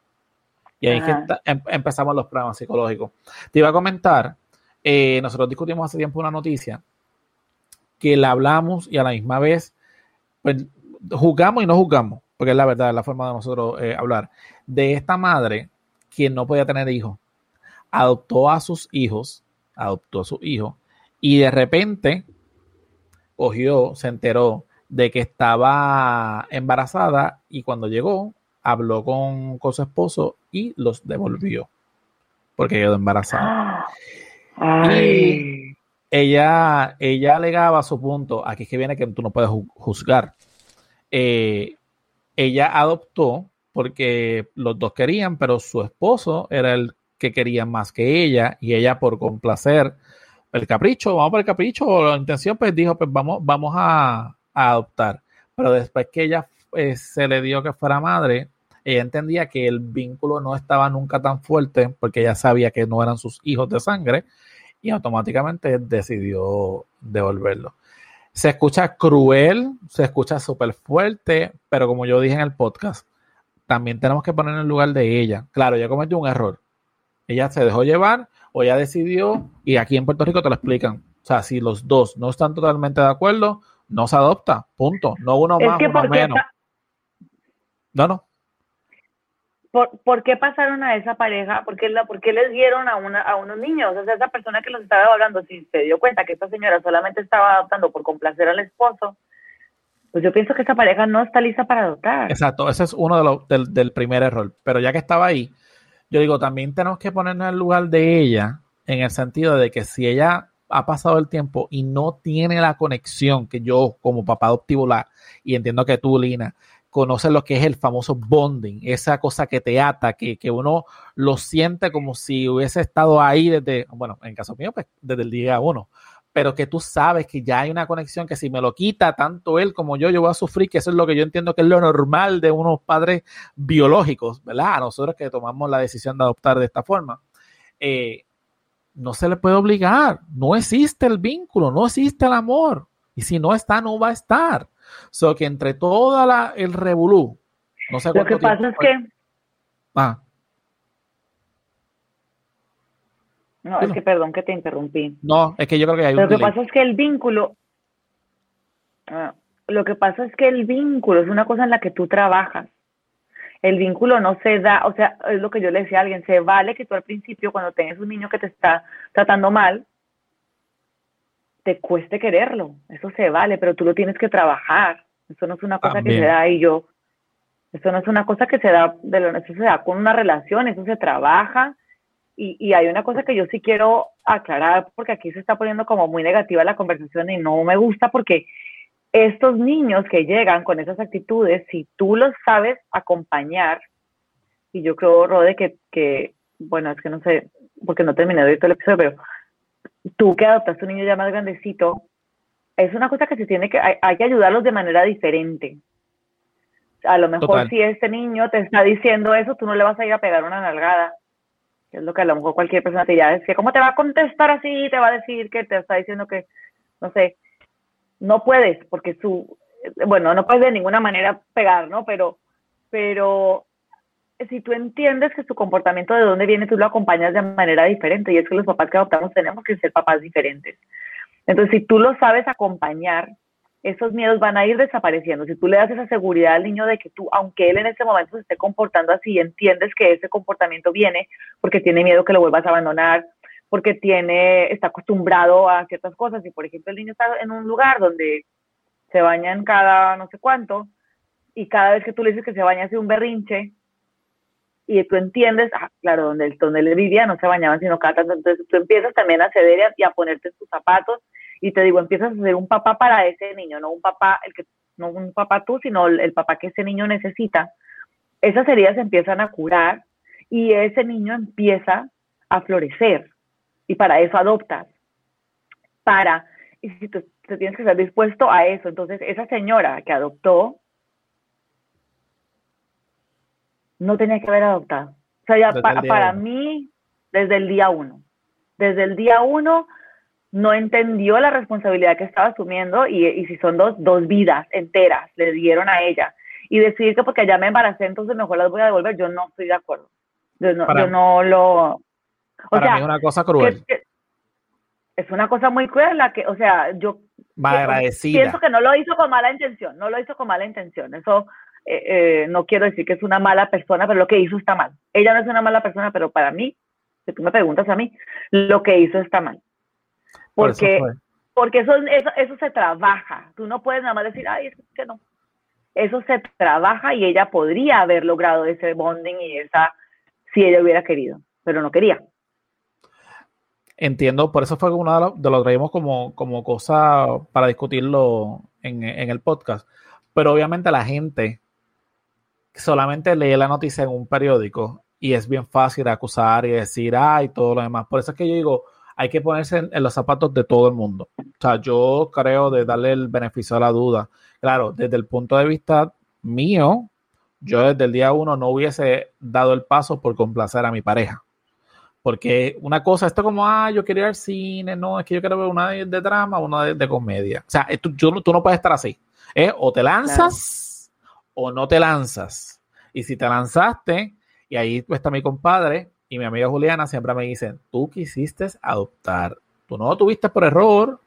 Y ahí em, empezamos los problemas psicológicos. Te iba a comentar, eh, nosotros discutimos hace tiempo una noticia que la hablamos y a la misma vez pues, juzgamos y no juzgamos, porque es la verdad, es la forma de nosotros eh, hablar. De esta madre que no podía tener hijos, adoptó a sus hijos, adoptó a su hijo, y de repente cogió, se enteró de que estaba embarazada y cuando llegó habló con, su esposo y los devolvió porque quedó embarazada. Y ella, ella alegaba su punto, aquí es que viene que tú no puedes juzgar. Eh, ella adoptó porque los dos querían, pero su esposo era el que quería más que ella y ella por complacer el capricho, vamos por el capricho, o la intención pues dijo, pues vamos, vamos a, adoptar. Pero después que ella eh, se le dio que fuera madre, ella entendía que el vínculo no estaba nunca tan fuerte porque ella sabía que no eran sus hijos de sangre y automáticamente decidió devolverlo. Se escucha cruel, se escucha súper fuerte, pero como yo dije en el podcast, también tenemos que poner en el lugar de ella. Claro, ella cometió un error. Ella se dejó llevar o ella decidió, y aquí en Puerto Rico te lo explican. O sea, si los dos no están totalmente de acuerdo, no se adopta, punto. No uno más, uno menos. No, no. ¿Por, qué pasaron a esa pareja? ¿Por qué, la, por qué les dieron a, una, a unos niños? O sea, esa persona que los estaba hablando, si se dio cuenta que esta señora solamente estaba adoptando por complacer al esposo, pues yo pienso que esa pareja no está lista para adoptar. Exacto, ese es uno de los, del, del primer error. Pero ya que estaba ahí, yo digo, también tenemos que ponernos en el lugar de ella, en el sentido de que si ella ha pasado el tiempo y no tiene la conexión que yo como papá adoptivo la, y entiendo que tú, Lina, conoces lo que es el famoso bonding, esa cosa que te ata, que, que uno lo siente como si hubiese estado ahí desde, bueno, en caso mío, pues desde el día uno, pero que tú sabes que ya hay una conexión que si me lo quita tanto él como yo, yo voy a sufrir, que eso es lo que yo entiendo que es lo normal de unos padres biológicos, ¿verdad? A nosotros que tomamos la decisión de adoptar de esta forma. Eh, no se le puede obligar, no existe el vínculo, no existe el amor. Y si no está, no va a estar. So que entre toda la, el revolú, no sé Lo que pasa es que... Ah. No, es que perdón que te interrumpí. No, es que yo creo que hay un Lo que pasa es que el vínculo, ah, lo que pasa es que el vínculo es una cosa en la que tú trabajas. El vínculo no se da, o sea, es lo que yo le decía a alguien, se vale que tú al principio cuando tengas un niño que te está tratando mal, te cueste quererlo, eso se vale, pero tú lo tienes que trabajar. Eso no es una cosa que se da y yo, eso no es una cosa que se da, de lo, eso se da con una relación, eso se trabaja y, hay una cosa que yo sí quiero aclarar, porque aquí se está poniendo como muy negativa la conversación y no me gusta porque estos niños que llegan con esas actitudes, si tú los sabes acompañar, y yo creo, Rode, que, que bueno, es que no sé, porque no terminé de ver todo el episodio, pero tú que adoptaste un niño ya más grandecito, es una cosa que se tiene que, hay, que ayudarlos de manera diferente. A lo mejor si este niño te está diciendo eso, tú no le vas a ir a pegar una nalgada es lo que a lo mejor cualquier persona te dirá, es que cómo te va a contestar así, te va a decir que te está diciendo que, no sé, no puedes, porque su, bueno, no puedes de ninguna manera pegar, ¿no? Pero, pero si tú entiendes que su comportamiento de dónde viene, tú lo acompañas de manera diferente, y es que los papás que adoptamos tenemos que ser papás diferentes. Entonces, si tú lo sabes acompañar, esos miedos van a ir desapareciendo. Si tú le das esa seguridad al niño de que tú, aunque él en ese momento se esté comportando así, entiendes que ese comportamiento viene porque tiene miedo que lo vuelvas a abandonar, porque tiene, está acostumbrado a ciertas cosas. Y por ejemplo, el niño está en un lugar donde se bañan cada no sé cuánto, y cada vez que tú le dices que se baña hace un berrinche, y tú entiendes, ah, claro, donde, donde él vivía no se bañaban sino cada entonces tú empiezas también a ceder y a ponerte tus zapatos y te digo, empiezas a ser un papá para ese niño, no un papá, el que, no un papá tú, sino el, papá que ese niño necesita. Esas heridas empiezan a curar y ese niño empieza a florecer. Y para eso adoptas. Para, y si tú te tienes que estar dispuesto a eso. Entonces, esa señora que adoptó no tenía que haber adoptado. O sea, ya para mí, desde el día uno. Desde el día uno no entendió la responsabilidad que estaba asumiendo y, si son dos, dos vidas enteras le dieron a ella y decidir que porque ya me embaracé entonces mejor las voy a devolver, yo no estoy de acuerdo. Yo no, yo no lo... O para sea, mí es una cosa cruel. es una cosa muy cruel la que, o sea, yo pienso que no lo hizo con mala intención, no lo hizo con mala intención. Eso eh, eh, no quiero decir que es una mala persona, pero lo que hizo está mal. Ella no es una mala persona, pero para mí, si tú me preguntas a mí, lo que hizo está mal. Porque, eso porque eso, eso, se trabaja. Tú no puedes nada más decir, ay, es que no. Eso se trabaja y ella podría haber logrado ese bonding y esa, si ella hubiera querido, pero no quería. Entiendo, por eso fue uno de los, de lo traímos como, como cosa para discutirlo en, en el podcast. Pero obviamente la gente solamente lee la noticia en un periódico y es bien fácil acusar y decir, ay, todo lo demás. Por eso es que yo digo, hay que ponerse en, los zapatos de todo el mundo. O sea, yo creo de darle el beneficio a la duda. Claro, desde el punto de vista mío, yo desde el día uno no hubiese dado el paso por complacer a mi pareja. Porque una cosa, esto como, ah, yo quiero ir al cine, no, es que yo quiero ver una de, drama, una de, comedia. O sea, tú, tú, no puedes estar así. O te lanzas o no te lanzas. Y si te lanzaste, y ahí está mi compadre y mi amiga Juliana siempre me dicen, tú quisiste adoptar, tú no lo tuviste por error,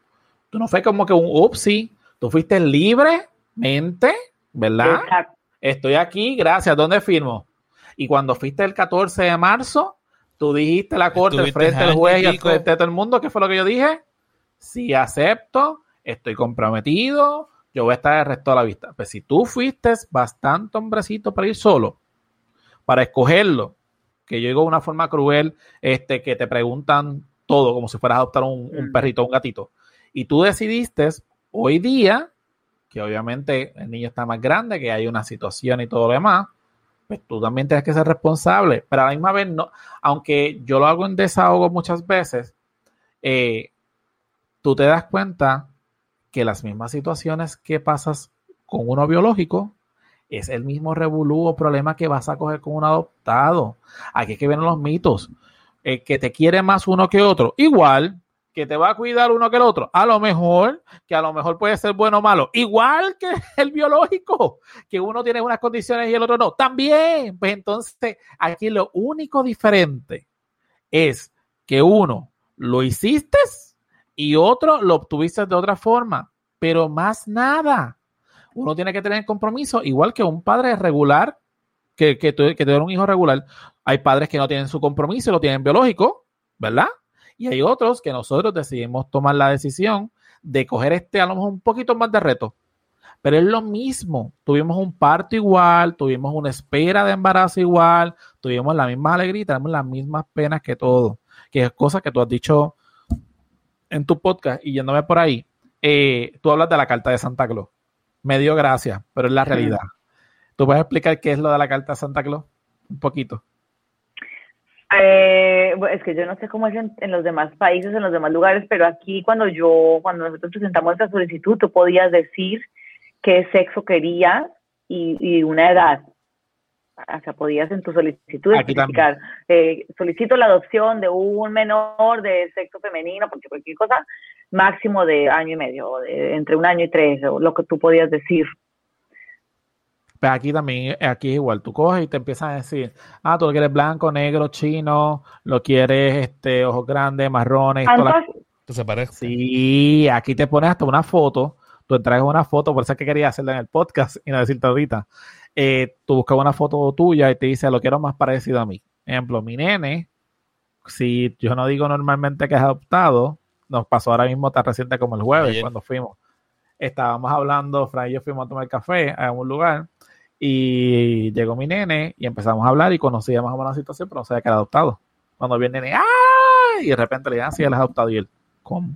tú no fue como que un upsi, tú fuiste libremente, ¿verdad? Estoy aquí, gracias, ¿dónde firmo? Y cuando fuiste el 14 de marzo, tú dijiste la corte frente al juez y frente de todo el mundo, ¿qué fue lo que yo dije? Si acepto, estoy comprometido, yo voy a estar el resto de la vista. Pues si tú fuiste bastante hombrecito para ir solo, para escogerlo, que yo digo de una forma cruel, este, que te preguntan todo, como si fueras a adoptar un, un mm. perrito o un gatito, y tú decidiste hoy día, que obviamente el niño está más grande, que hay una situación y todo lo demás, pues tú también tienes que ser responsable. Pero a la misma vez, no, aunque yo lo hago en desahogo muchas veces, eh, tú te das cuenta que las mismas situaciones que pasas con uno biológico es el mismo revolú o problema que vas a coger con un adoptado. Aquí es que vienen los mitos. Que te quiere más uno que otro. Igual que te va a cuidar uno que el otro. A lo mejor, que a lo mejor puede ser bueno o malo. Igual que el biológico, que uno tiene unas condiciones y el otro no. También, pues entonces aquí lo único diferente es que uno lo hiciste y otro lo obtuviste de otra forma, pero más nada. Uno tiene que tener compromiso, igual que un padre regular, que, que, un hijo regular. Hay padres que no tienen su compromiso lo tienen biológico, ¿verdad? Y hay otros que nosotros decidimos tomar la decisión de coger este a lo mejor un poquito más de reto. Pero es lo mismo. Tuvimos un parto igual, tuvimos una espera de embarazo igual, tuvimos la misma alegría tenemos las mismas penas que todo. Que es cosa que tú has dicho en tu podcast y yéndome por ahí. Eh, tú hablas de la carta de Santa Claus. Me dio gracia, pero es la realidad. ¿Tú puedes explicar qué es lo de la carta de Santa Claus? Un poquito. Eh, es que yo no sé cómo es en, los demás países, en los demás lugares, pero aquí cuando yo, cuando nosotros presentamos esta solicitud, tú podías decir qué sexo querías y, una edad. O sea, podías en tu solicitud especificar, eh, solicito la adopción de un menor de sexo femenino, porque cualquier cosa, máximo de año y medio, de, entre un año y tres, o lo que tú podías decir. Pero aquí también, aquí es igual, tú coges y te empiezan a decir, ah, tú lo quieres blanco, negro, chino, lo quieres este, ojos grandes, marrones. se parece. Sí, aquí te pones hasta una foto, tú entregas una foto, por eso es que quería hacerla en el podcast y no decirte ahorita. Eh, tú buscas una foto tuya y te dice, lo quiero más parecido a mí. Ejemplo, mi nene, si yo no digo normalmente que es adoptado, nos pasó ahora mismo tan reciente como el jueves, cuando fuimos. Estábamos hablando, Fran y yo fuimos a tomar café a un lugar y llegó mi nene y empezamos a hablar y conocía más o menos la situación, pero no sabía que era adoptado. Cuando viene el nene, ¡ah! Y de repente le digan, sí, él es adoptado. Y él, ¿cómo?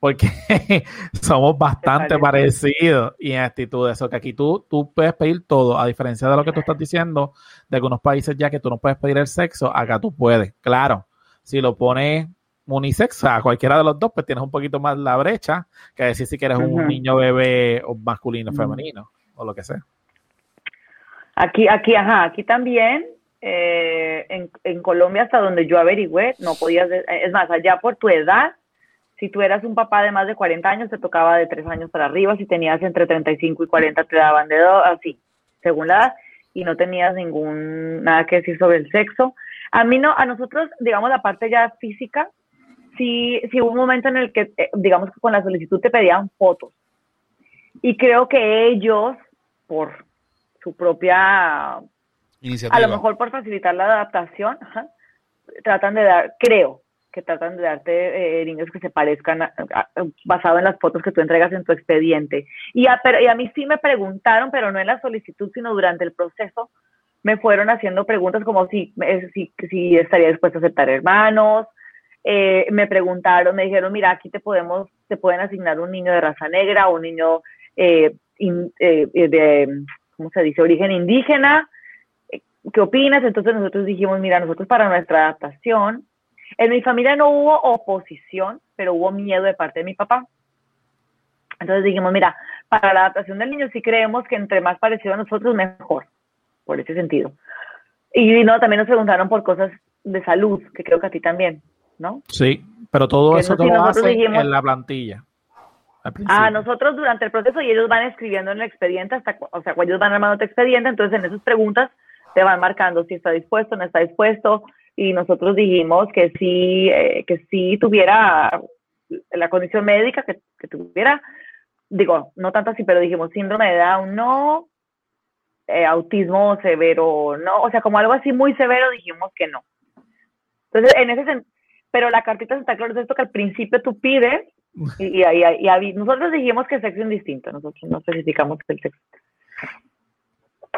Porque somos bastante parecidos y en actitudes. Eso que aquí tú, tú puedes pedir todo, a diferencia de lo que tú estás diciendo, de algunos países ya que tú no puedes pedir el sexo, acá tú puedes. Claro, si lo pones unisex, a cualquiera de los dos, pues tienes un poquito más la brecha que decir si quieres un niño bebé o masculino o femenino o lo que sea. Aquí, aquí, ajá, aquí también, eh, en, en, Colombia, hasta donde yo averigüé, no podías, es más, allá por tu edad, si tú eras un papá de más de 40 años, te tocaba de 3 años para arriba, si tenías entre 35 y 40, te daban de dos, así, según la edad, y no tenías ningún, nada que decir sobre el sexo. A mí no, a nosotros, digamos, la parte ya física, sí, sí hubo un momento en el que, eh, digamos que con la solicitud te pedían fotos. Y creo que ellos, por su propia iniciativa. A lo mejor por facilitar la adaptación, tratan de dar, creo que tratan de darte eh, niños que se parezcan basado en las fotos que tú entregas en tu expediente. Y a, y a mí sí me preguntaron, pero no en la solicitud, sino durante el proceso, me fueron haciendo preguntas como si, si, si estaría dispuesto a aceptar hermanos, eh, me preguntaron, me dijeron, mira, aquí te podemos, te pueden asignar un niño de raza negra un niño eh, de, ¿cómo se dice?, origen indígena. ¿Qué opinas? Entonces nosotros dijimos, mira, nosotros para nuestra adaptación, en mi familia no hubo oposición, pero hubo miedo de parte de mi papá. Entonces dijimos, mira, para la adaptación del niño sí creemos que entre más parecido a nosotros, mejor, por ese sentido. Y no, también nos preguntaron por cosas de salud, que creo que a ti también, ¿no? Sí, pero todo eso te lo hacen en la plantilla. Ah, nosotros durante el proceso y ellos van escribiendo en el expediente, hasta, o sea, cuando ellos van armando tu expediente, entonces en esas preguntas te van marcando si está dispuesto, no está dispuesto, y nosotros dijimos que sí, eh, que sí tuviera la condición médica, que, que, tuviera, digo, no tanto así, pero dijimos síndrome de Down, no, eh, autismo severo, no, o sea, como algo así muy severo, dijimos que no. Entonces, en ese sentido, pero la cartita de Santa Claus es esto que al principio tú pides y, y, nosotros dijimos que sexo indistinto, nosotros no especificamos el sexo.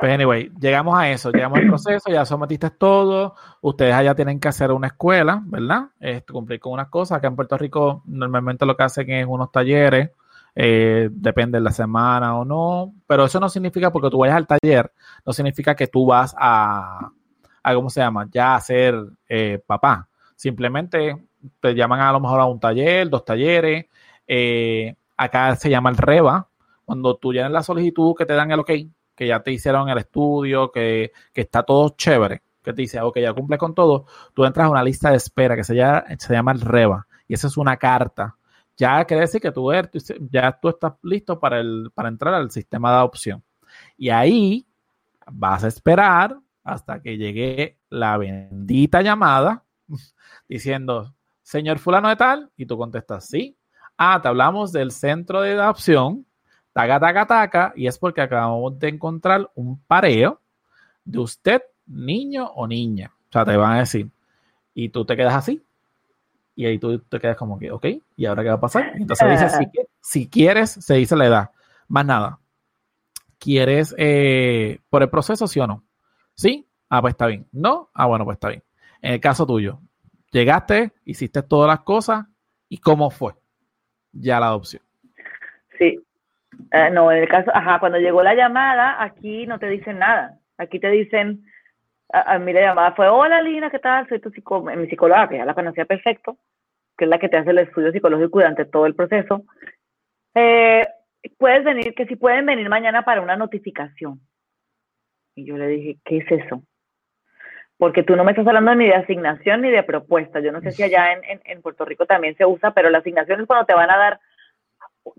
Pues anyway, llegamos a eso, llegamos al proceso, ya sometiste todo, ustedes allá tienen que hacer una escuela, ¿verdad? Este, cumplir con unas cosas. Acá en Puerto Rico normalmente lo que hacen es unos talleres, eh, depende de la semana o no, pero eso no significa porque tú vayas al taller, no significa que tú vas a, a ¿cómo se llama? Ya a ser eh, papá. Simplemente te llaman a lo mejor a un taller, dos talleres. Eh, acá se llama el REBA. Cuando tú llenas la solicitud que te dan el OK, que ya te hicieron el estudio, que, está todo chévere, que te dice, ok, ya cumple con todo, tú entras a una lista de espera que se llama, se llama el REBA. Y esa es una carta. Ya quiere decir que tú, ya tú estás listo para, el, para entrar al sistema de adopción. Y ahí vas a esperar hasta que llegue la bendita llamada diciendo, señor fulano de tal, y tú contestas, sí. Ah, te hablamos del centro de adopción, taca, taca, taca, y es porque acabamos de encontrar un pareo de usted, niño o niña. O sea, te van a decir, y tú te quedas así, y ahí tú te quedas como que, ok, ¿y ahora qué va a pasar? Entonces dice, si, si quieres, se dice la edad, más nada. ¿Quieres eh, por el proceso, sí o no? ¿Sí? Ah, pues está bien. ¿No? Ah, bueno, pues está bien. En el caso tuyo, llegaste, hiciste todas las cosas y cómo fue ya la adopción. Sí. Eh, no, en el caso, ajá, cuando llegó la llamada, aquí no te dicen nada. Aquí te dicen, a, mí la llamada fue, hola Lina, ¿qué tal? Soy tu psicóloga, mi psicóloga, que ya la conocía perfecto, que es la que te hace el estudio psicológico durante todo el proceso. Eh, puedes venir, que si pueden venir mañana para una notificación. Y yo le dije, ¿qué es eso? porque tú no me estás hablando ni de asignación ni de propuesta. Yo no sé si allá en, Puerto Rico también se usa, pero la asignación es cuando te van a dar,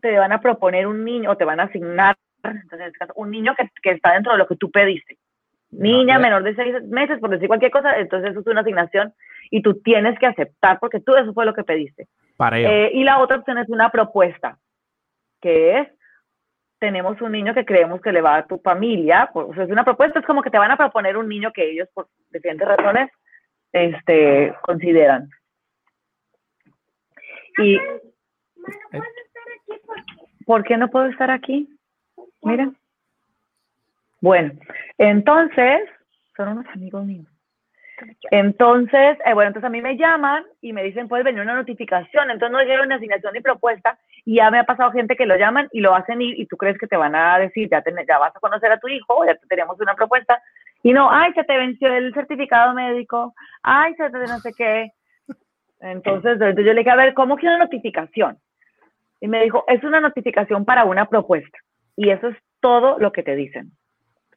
te van a proponer un niño o te van a asignar, entonces, un niño que, está dentro de lo que tú pediste. Niña menor de seis meses, por decir cualquier cosa, entonces eso es una asignación y tú tienes que aceptar porque tú eso fue lo que pediste. Eh, y la otra opción es una propuesta, que es tenemos un niño que creemos que le va a tu familia, o sea, es una propuesta, es como que te van a proponer un niño que ellos por diferentes razones este, consideran. Y, ¿Por qué no puedo estar aquí? Mira. Bueno, entonces, son unos amigos míos. Entonces, eh, bueno, entonces a mí me llaman y me dicen, puedes venir una notificación. Entonces no dijeron ni asignación ni propuesta. Y ya me ha pasado gente que lo llaman y lo hacen ir y tú crees que te van a decir, ya, ya vas a conocer a tu hijo, ya tenemos una propuesta. Y no, ay, se te venció el certificado médico, ay, se te no sé qué. Entonces, entonces yo le dije, a ver, ¿cómo que una notificación? Y me dijo, es una notificación para una propuesta. Y eso es todo lo que te dicen.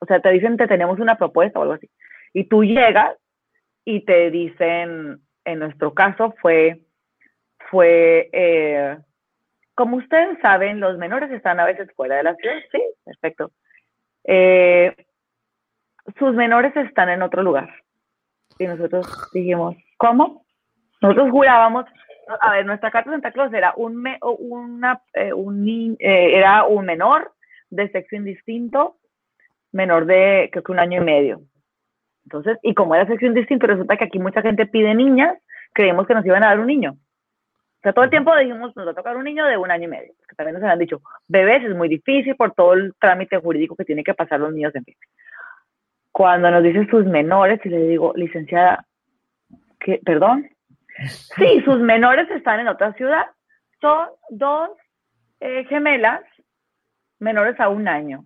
O sea, te dicen, te tenemos una propuesta o algo así. Y tú llegas y te dicen, en nuestro caso fue, fue, eh, como ustedes saben, los menores están a veces fuera de la ciudad, sí, perfecto. Eh, sus menores están en otro lugar. Y nosotros dijimos, ¿cómo? Nosotros jurábamos, a ver, nuestra carta Santa Claus era un, una, eh, un era un menor de sexo indistinto, menor de creo que un año y medio. Entonces, y como era sección distinta, resulta que aquí mucha gente pide niñas, creemos que nos iban a dar un niño. O sea, todo el tiempo dijimos, nos va a tocar un niño de un año y medio, porque también nos han dicho, bebés es muy difícil por todo el trámite jurídico que tienen que pasar los niños en fin. Cuando nos dicen sus menores, y le digo, licenciada, ¿qué? ¿Perdón? Sí, sus menores están en otra ciudad. Son dos eh, gemelas menores a un año.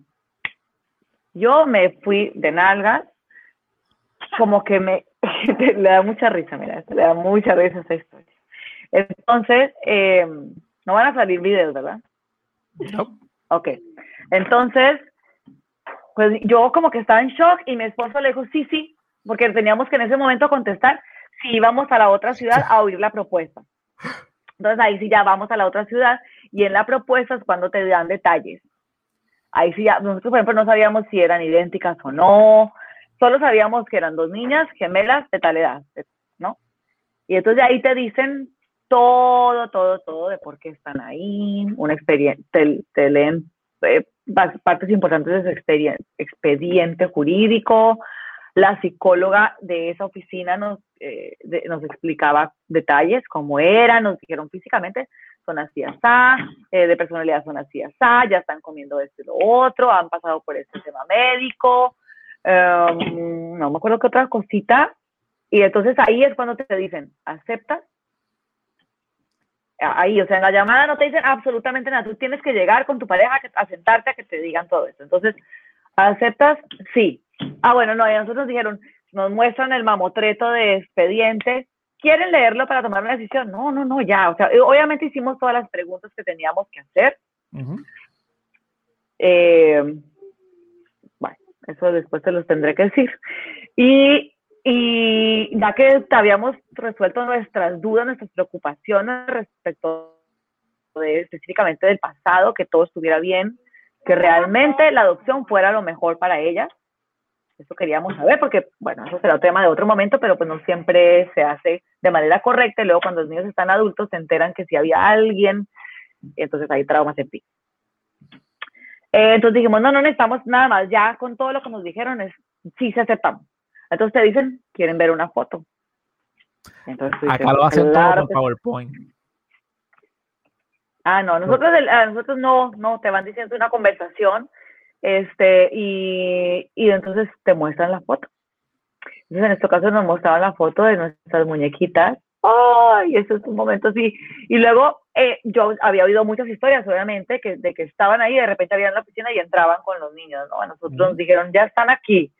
Yo me fui de nalgas como que me le da mucha risa, mira, le da mucha risa esta historia. Entonces, eh, no van a salir videos, ¿verdad? No. Ok. Entonces, pues yo como que estaba en shock y mi esposo le dijo, sí, sí, porque teníamos que en ese momento contestar si íbamos a la otra ciudad a oír la propuesta. Entonces ahí sí ya vamos a la otra ciudad Y en la propuesta es cuando te dan detalles. Ahí sí, nosotros por ejemplo no sabíamos si eran idénticas o no, solo sabíamos que eran dos niñas gemelas de tal edad, ¿no? Y entonces ahí te dicen todo, todo, todo de por qué están ahí, una experiencia, te, leen eh, partes importantes de su expediente, jurídico. La psicóloga de esa oficina nos, eh, nos explicaba detalles, cómo eran, nos dijeron físicamente, son así asá, eh, de personalidad son así asá, ya están comiendo esto y lo otro, han pasado por este tema médico, em, no me acuerdo qué otra cosita, y entonces ahí es cuando te dicen, ¿aceptas? Ahí, o sea, en la llamada no te dicen absolutamente nada, tú tienes que llegar con tu pareja a sentarte a que te digan todo esto. Entonces, ¿aceptas? Sí. Ah, bueno, no, y nosotros nos dijeron, nos muestran el mamotreto de expediente, ¿quieren leerlo para tomar una decisión? No, no, no, ya, o sea, obviamente hicimos todas las preguntas que teníamos que hacer. Eh, bueno, eso después te los tendré que decir. Y y ya que habíamos resuelto nuestras dudas, nuestras preocupaciones respecto de específicamente del pasado, que todo estuviera bien, que realmente la adopción fuera lo mejor para ellas. Eso queríamos saber, porque, bueno, eso será tema de otro momento, pero pues no siempre se hace de manera correcta. Y luego, cuando los niños están adultos, se enteran que si había alguien, entonces hay traumas en ti. Eh, entonces dijimos, no, no necesitamos nada más. Ya con todo lo que nos dijeron, es sí se aceptamos. Entonces te dicen, quieren ver una foto. Acá lo hacen todo con PowerPoint. Ah, no, nosotros, nosotros no, no, te van diciendo una conversación, este, y, y entonces te muestran la foto. Entonces en este caso nos mostraban la foto de nuestras muñequitas. ¡Ay! Eso es un momento así. Y luego eh, yo había oído muchas historias, obviamente, que, de que estaban ahí, de repente habían la oficina y entraban con los niños, ¿no? A nosotros nos dijeron, ya están aquí.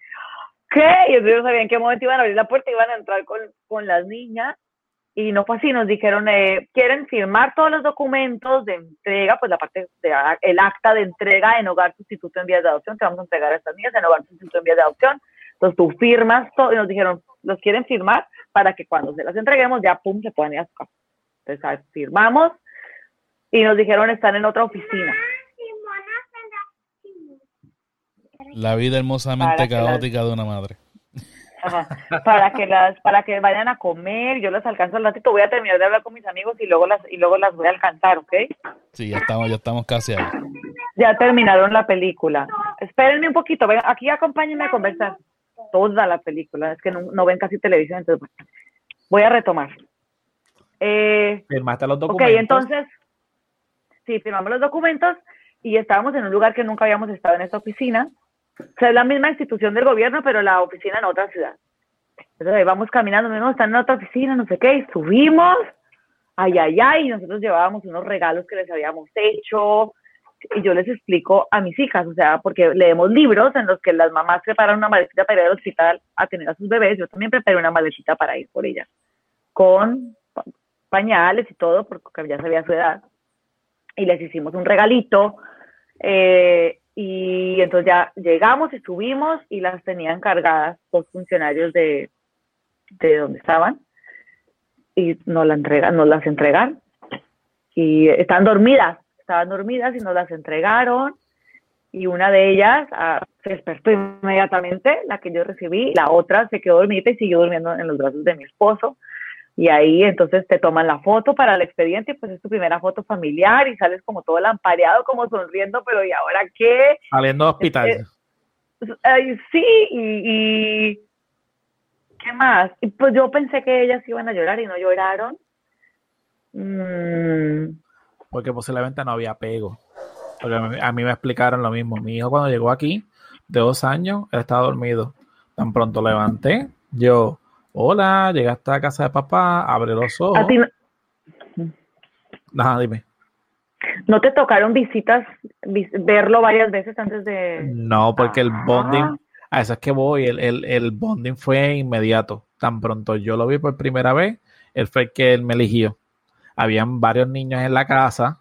¿qué? Y ellos no sabían en qué momento iban a abrir la puerta, iban a entrar con, con las niñas. Y no fue así, nos dijeron, eh, quieren firmar todos los documentos de entrega, pues la parte, de, el acta de entrega en hogar sustituto en vías de adopción, que vamos a entregar a estas niñas en hogar sustituto en vías de adopción. Entonces tú firmas todo y nos dijeron, los quieren firmar para que cuando se las entreguemos ya, pum, se puedan ir a su casa. Entonces firmamos y nos dijeron, están en otra oficina. La vida hermosamente caótica de una madre. Para que las, para que vayan a comer, yo las alcanzo al ratito, voy a terminar de hablar con mis amigos y luego las, y luego las voy a alcanzar, ¿ok? Sí, ya estamos, ya estamos casi ahí. Ya terminaron la película. Espérenme un poquito, ven, aquí acompáñenme a conversar. Toda la película, es que no, ven casi televisión, entonces voy a retomar. Eh, ¿Firmaste los documentos? Ok, entonces, sí, firmamos los documentos y estábamos en un lugar que nunca habíamos estado en esta oficina o sea, es la misma institución del gobierno, pero la oficina en otra ciudad. Entonces ahí vamos caminando, no, están en otra oficina, no sé qué, y subimos, ay, ay, ay, y nosotros llevábamos unos regalos que les habíamos hecho, y yo les explico a mis hijas, o sea, porque leemos libros en los que las mamás preparan una maletita para ir al hospital a tener a sus bebés, yo también preparé una maletita para ir por ella, con pañales y todo, porque ya sabía su edad, y les hicimos un regalito, eh, y entonces ya llegamos y subimos y las tenían cargadas dos funcionarios de, de donde estaban y nos, la entregan, nos las entregaron. Y están dormidas, estaban dormidas y nos las entregaron. Y una de ellas ah, se despertó inmediatamente, la que yo recibí, la otra se quedó dormida y siguió durmiendo en los brazos de mi esposo. Y ahí entonces te toman la foto para el expediente y pues es tu primera foto familiar y sales como todo lampareado, como sonriendo, pero ¿y ahora qué? Saliendo de hospital. Este, sí, y, ¿qué más? Y pues yo pensé que ellas iban a llorar y no lloraron. Mm. Porque posiblemente no había apego. Porque a mí me explicaron lo mismo. Mi hijo cuando llegó aquí, de dos años, él estaba dormido. Tan pronto levanté, yo Hola, llegaste a casa de papá, abre los ojos. ¿A ti no... dime. ¿No te tocaron visitas, verlo varias veces antes de...? No, porque el ah. bonding, a eso es que voy, el, el, bonding fue inmediato. Tan pronto yo lo vi por primera vez, él fue el que él me eligió. Habían varios niños en la casa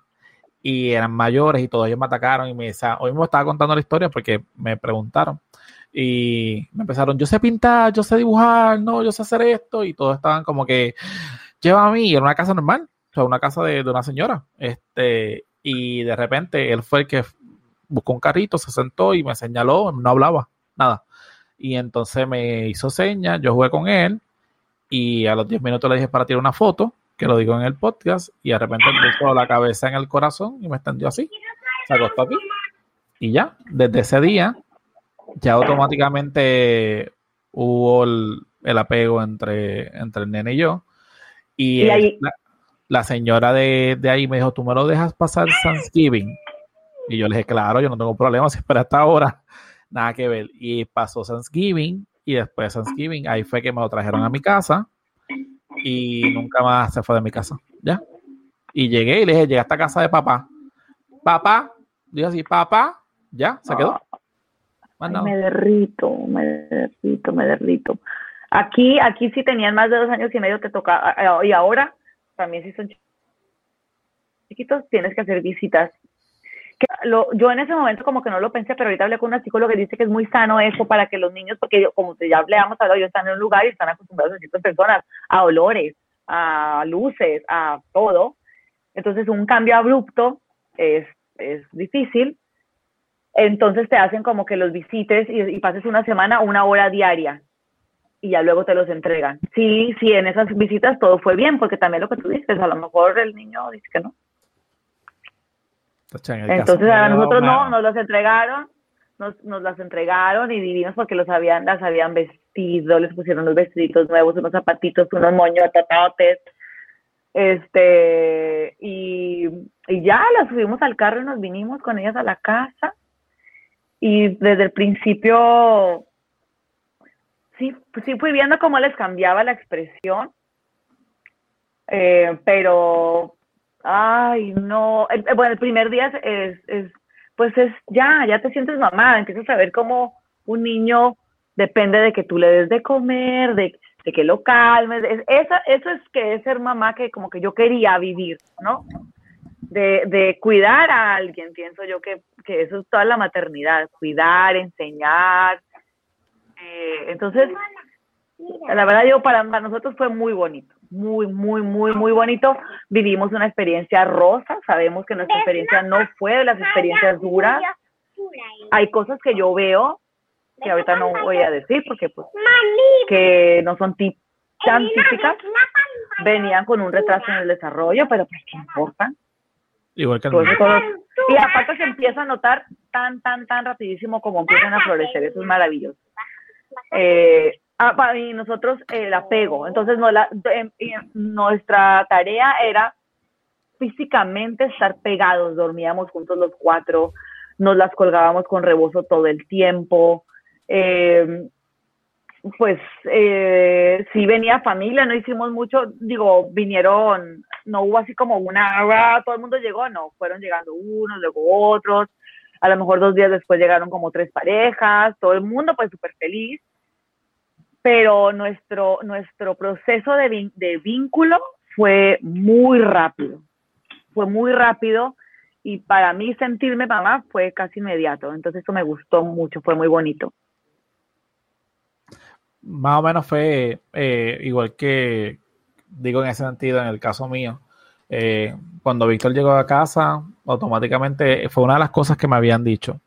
y eran mayores y todos ellos me atacaron y me hoy me estaba contando la historia porque me preguntaron y me empezaron, yo sé pintar, yo sé dibujar, no, yo sé hacer esto, y todos estaban como que, lleva a mí, era una casa normal, o sea, una casa de, una señora, este, y de repente él fue el que buscó un carrito, se sentó y me señaló, no hablaba, nada. Y entonces me hizo señas, yo jugué con él y a los 10 minutos le dije para tirar una foto, que lo digo en el podcast, y de repente puso la cabeza en el corazón y me extendió así, se acostó aquí. Y ya, desde ese día, ya automáticamente hubo el, apego entre, entre el nene y yo. Y, la, señora de, de ahí me dijo, ¿tú me lo dejas pasar Thanksgiving? Y yo le dije, claro, yo no tengo problema, si espera hasta ahora, nada que ver. Y pasó Thanksgiving y después de Thanksgiving, ahí fue que me lo trajeron a mi casa y nunca más se fue de mi casa, ¿ya? Y llegué y le dije, llegué a esta casa de papá. Papá, dijo así, papá, ya, se quedó. Me derrito, me derrito, me derrito. Aquí, aquí sí tenían más de dos años y medio te toca, y ahora también si son chiquitos, tienes que hacer visitas yo en ese momento como que no lo pensé, pero ahorita hablé con una psicóloga que dice que es muy sano eso para que los niños, porque como ya hablamos, ellos están en un lugar y están acostumbrados a ciertas personas, a olores, a luces, a todo. Entonces un cambio abrupto es, es difícil. Entonces te hacen como que los visites y, y pases una semana, una hora diaria y ya luego te los entregan. Sí, sí, en esas visitas todo fue bien, porque también lo que tú dices, a lo mejor el niño dice que no. Entonces a nosotros no, nos las entregaron, nos, nos las entregaron y divinos porque los habían, las habían vestido, les pusieron los vestiditos nuevos, unos zapatitos, unos moños, tatates, este, y, y ya las subimos al carro y nos vinimos con ellas a la casa. Y desde el principio, sí, sí fui viendo cómo les cambiaba la expresión, eh, pero Ay, no. bueno, el primer día es, es, pues es ya, ya te sientes mamá, empiezas a ver cómo un niño depende de que tú le des de comer, de, que lo calmes. eso, eso es que es ser mamá que como que yo quería vivir, ¿no? De, de cuidar a alguien, pienso yo que, que eso es toda la maternidad, cuidar, enseñar. Eh, entonces, la verdad yo para, nosotros fue muy bonito muy, muy, muy, muy bonito. Vivimos una experiencia rosa, sabemos que nuestra experiencia no fue de las experiencias duras. Hay cosas que yo veo que ahorita no voy a decir porque pues que no son tan típicas. Venían con un retraso en el desarrollo, pero pues qué importa. Igual que Y aparte se empieza a notar tan, tan, tan rapidísimo como empiezan a florecer. Eso es maravilloso. Eh, Ah, y nosotros el apego. Entonces, no, la, nuestra tarea era físicamente estar pegados. Dormíamos juntos los cuatro, nos las colgábamos con rebozo todo el tiempo. Eh, pues eh, sí venía familia, no hicimos mucho, digo, vinieron, no hubo así como una, todo el mundo llegó, no, fueron llegando unos, luego otros, a lo mejor dos días después llegaron como tres parejas, todo el mundo pues súper feliz pero nuestro, nuestro proceso de, de vínculo fue muy rápido, fue muy rápido y para mí sentirme mamá fue casi inmediato, entonces eso me gustó mucho, fue muy bonito. Más o menos fue eh, igual que, digo en ese sentido, en el caso mío, eh, cuando Víctor llegó a casa, automáticamente fue una de las cosas que me habían dicho.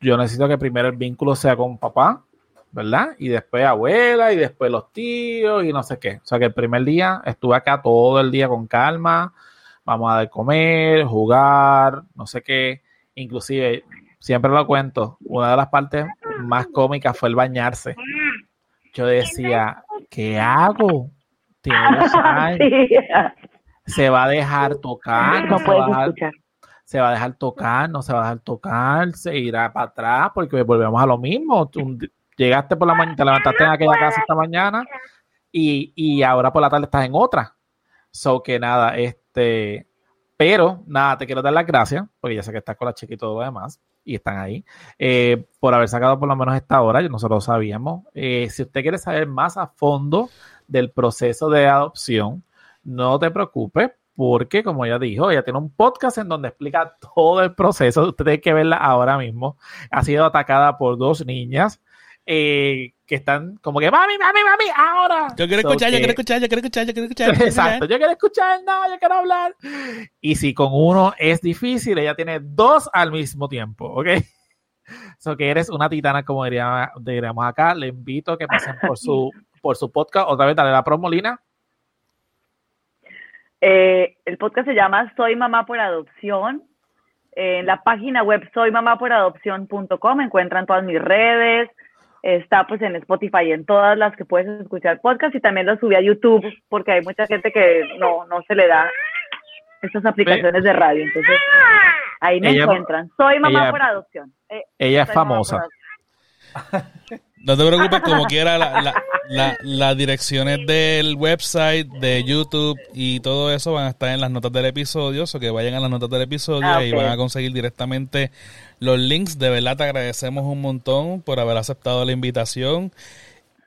Yo necesito que primero el vínculo sea con papá ¿verdad? Y después abuela y después los tíos y no sé qué. O sea que el primer día estuve acá todo el día con calma, vamos a comer, jugar, no sé qué. Inclusive, siempre lo cuento, una de las partes más cómicas fue el bañarse. Yo decía, ¿qué hago? Se va a dejar tocar, no, se, va a dejar, se va a dejar tocar, no se va a dejar tocar, se irá para atrás porque volvemos a lo mismo. Llegaste por la mañana, te levantaste en aquella casa esta mañana y, y ahora por la tarde estás en otra. So que nada, este, pero nada, te quiero dar las gracias, porque ya sé que estás con la chica y todo lo demás, y están ahí, eh, por haber sacado por lo menos esta hora, nosotros lo sabíamos. Eh, si usted quiere saber más a fondo del proceso de adopción, no te preocupes, porque como ya dijo, ella tiene un podcast en donde explica todo el proceso, usted tiene que verla ahora mismo. Ha sido atacada por dos niñas, eh, que están como que, mami, mami, mami, ahora. Yo quiero So escuchar, yo que- quiero escuchar, yo quiero escuchar, yo quiero escuchar. Exacto, yo quiero escuchar, no, yo quiero hablar. Y si con uno es difícil, ella tiene dos al mismo tiempo, ¿ok? So que eres una titana, como diría- diríamos acá. Le invito a que pasen por su, por su podcast. Otra vez, dale la promo, Lina. Eh, el podcast se llama Soy Mamá por Adopción. En la página web soymamaporadopción.com encuentran todas mis redes. Está pues en Spotify y en todas las que puedes escuchar podcast y también lo subí a YouTube porque hay mucha gente que no, no se le da estas aplicaciones de radio. Entonces ahí me Ella- encuentran. Soy mamá ella- por adopción. Eh, Ella es famosa. No te preocupes, como quiera, la- la- la- las direcciones del website, de YouTube y todo eso van a estar en las notas del episodio, o que vayan a las notas del episodio Ah, y van a conseguir directamente los links. De verdad te agradecemos un montón por haber aceptado la invitación.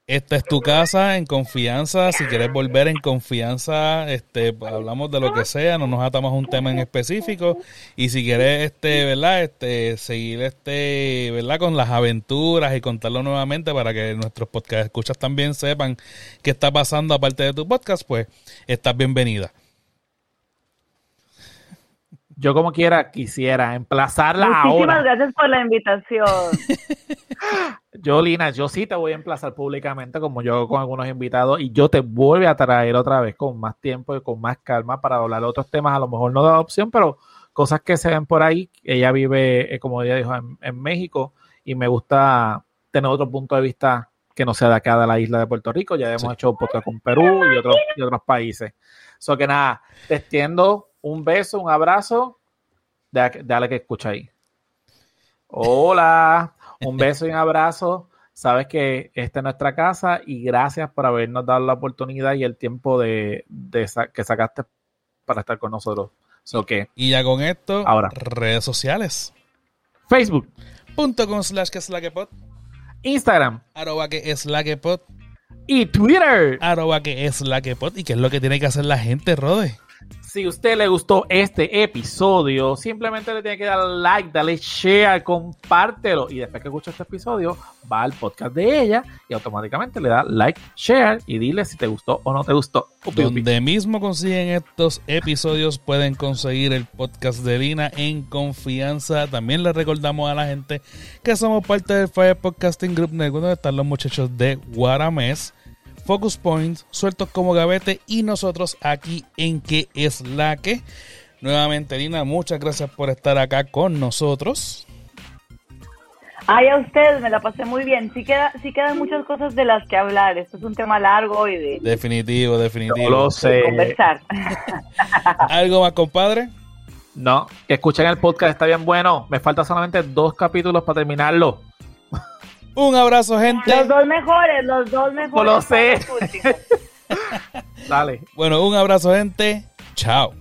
Esta es tu casa en confianza. Si quieres volver en confianza, este, hablamos de lo que sea, no nos atamos a un tema en específico. Y si quieres, este, ¿verdad? Este, seguir este, ¿verdad? Con las aventuras y contarlo nuevamente para que nuestros podcast escuchas también sepan qué está pasando aparte de tu podcast, pues estás bienvenida. Yo como quiera quisiera emplazarla Muchísimas ahora. gracias por la invitación. Yo, Lina, yo sí te voy a emplazar públicamente como yo con algunos invitados y yo te vuelvo a traer otra vez con más tiempo y con más calma para hablar de otros temas, a lo mejor no de adopción, pero cosas que se ven por ahí. Ella vive, eh, como ella dijo, en, en México y me gusta tener otro punto de vista que no sea de acá de la isla de Puerto Rico. Ya hemos Sí. hecho podcast con Perú y otros, y otros países. So que nada, te extiendo un beso, un abrazo. Dale, dale que escucha ahí. Hola, un beso y un abrazo. Sabes que esta es nuestra casa y gracias por habernos dado la oportunidad y el tiempo de, de sa- que sacaste para estar con nosotros. So que Y ya con esto, Ahora. redes sociales. Facebook, Punto com slash que es la que pod, Instagram arroba que es la que pod, y Twitter. arroba que es la que pod. ¿Y qué es lo que tiene que hacer la gente, Rode? Si usted le gustó este episodio, simplemente le tiene que dar like, darle share, compártelo. Y después que escucha este episodio, va al podcast de ella y automáticamente le da like, share y dile si te gustó o no te gustó. Donde mismo consiguen estos episodios, pueden conseguir el podcast de Lina en confianza. También les recordamos a la gente que somos parte del Fire Podcasting Group Network, donde están los muchachos de Guaramés, Focus Point, Sueltos como Gavete y nosotros aquí en Que es la que. Nuevamente, Lina, muchas gracias por estar acá con nosotros. Ay, a ustedes, me la pasé muy bien. Sí, queda, sí quedan muchas cosas de las que hablar. Esto es un tema largo y de, Definitivo, Yo definitivo. lo de sé. conversar. ¿Algo más, compadre? No, que escuchen el podcast, está bien bueno. Me faltan solamente dos capítulos para terminarlo. Un abrazo, gente. Los dos mejores, los dos mejores. lo sé. Dale. Bueno, un abrazo, gente. Chao.